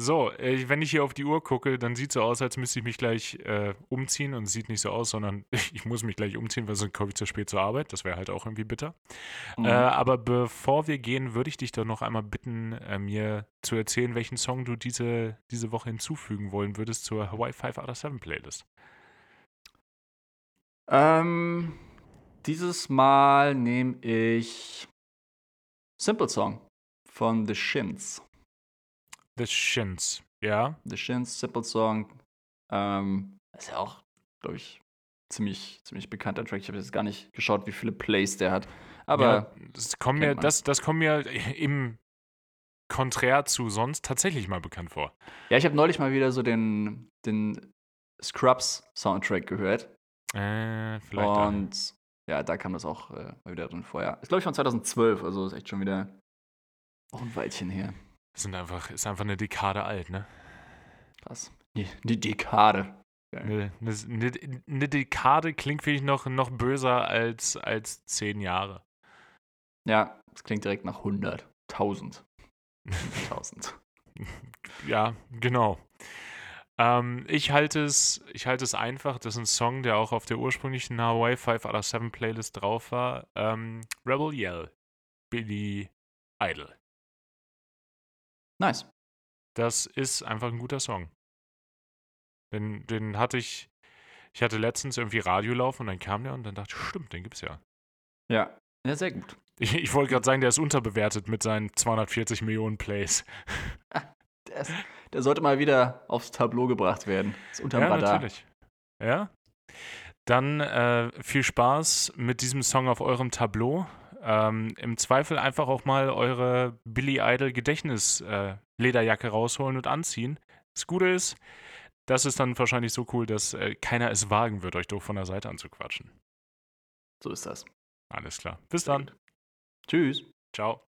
So, äh, wenn ich hier auf die Uhr gucke, dann sieht es so aus, als müsste ich mich gleich äh, umziehen. Und es sieht nicht so aus, sondern ich muss mich gleich umziehen, weil sonst komme ich zu spät zur Arbeit. Das wäre halt auch irgendwie bitter. Mhm. Äh, aber bevor wir gehen, würde ich dich doch noch einmal bitten, äh, mir zu erzählen, welchen Song du diese, diese Woche hinzufügen wollen würdest zur Hawaii 5 out of 7 Playlist. Ähm, dieses Mal nehme ich Simple Song von The Shins. The Shins, ja. The Shins, Simple Song. Ähm, ist ja auch, glaube ich, ziemlich, ziemlich bekannter Track. Ich habe jetzt gar nicht geschaut, wie viele Plays der hat. Aber ja, das kommt mir, das, das kommt mir im Konträr zu sonst tatsächlich mal bekannt vor. Ja, ich habe neulich mal wieder so den, den Scrubs Soundtrack gehört. Äh, vielleicht. Und ja, da kam das auch äh, mal wieder drin vorher. Ist, glaube ich, von 2012, also ist echt schon wieder auch ein Weilchen her. Sind einfach, ist einfach eine Dekade alt, ne? Krass. Eine Dekade. Eine, eine, eine, Dekade klingt vielleicht noch, noch böser als, als zehn Jahre. Ja, es klingt direkt nach 100. 1000. 1000. ja, genau. Ähm, ich halte es, ich halte es einfach. Das ist ein Song, der auch auf der ursprünglichen Hawaii 5 out of 7 Playlist drauf war. Ähm, Rebel Yell. Billy Idol. Nice. Das ist einfach ein guter Song. Den, den hatte ich, ich hatte letztens irgendwie Radio laufen und dann kam der und dann dachte ich, stimmt, den gibt's ja. Ja, ja, sehr gut. Ich, ich wollte gerade sagen, der ist unterbewertet mit seinen 240 Millionen Plays. der, ist, der, sollte mal wieder aufs Tableau gebracht werden. Ist unterm ja, Radar. natürlich. Ja. Dann äh, viel Spaß mit diesem Song auf eurem Tableau. Ähm, Im Zweifel einfach auch mal eure Billy Idol Gedächtnis äh, Lederjacke rausholen und anziehen. Das Gute ist, das ist dann wahrscheinlich so cool, dass äh, keiner es wagen wird, euch doof von der Seite anzuquatschen. So ist das. Alles klar. Bis dann. Tschüss. Ciao.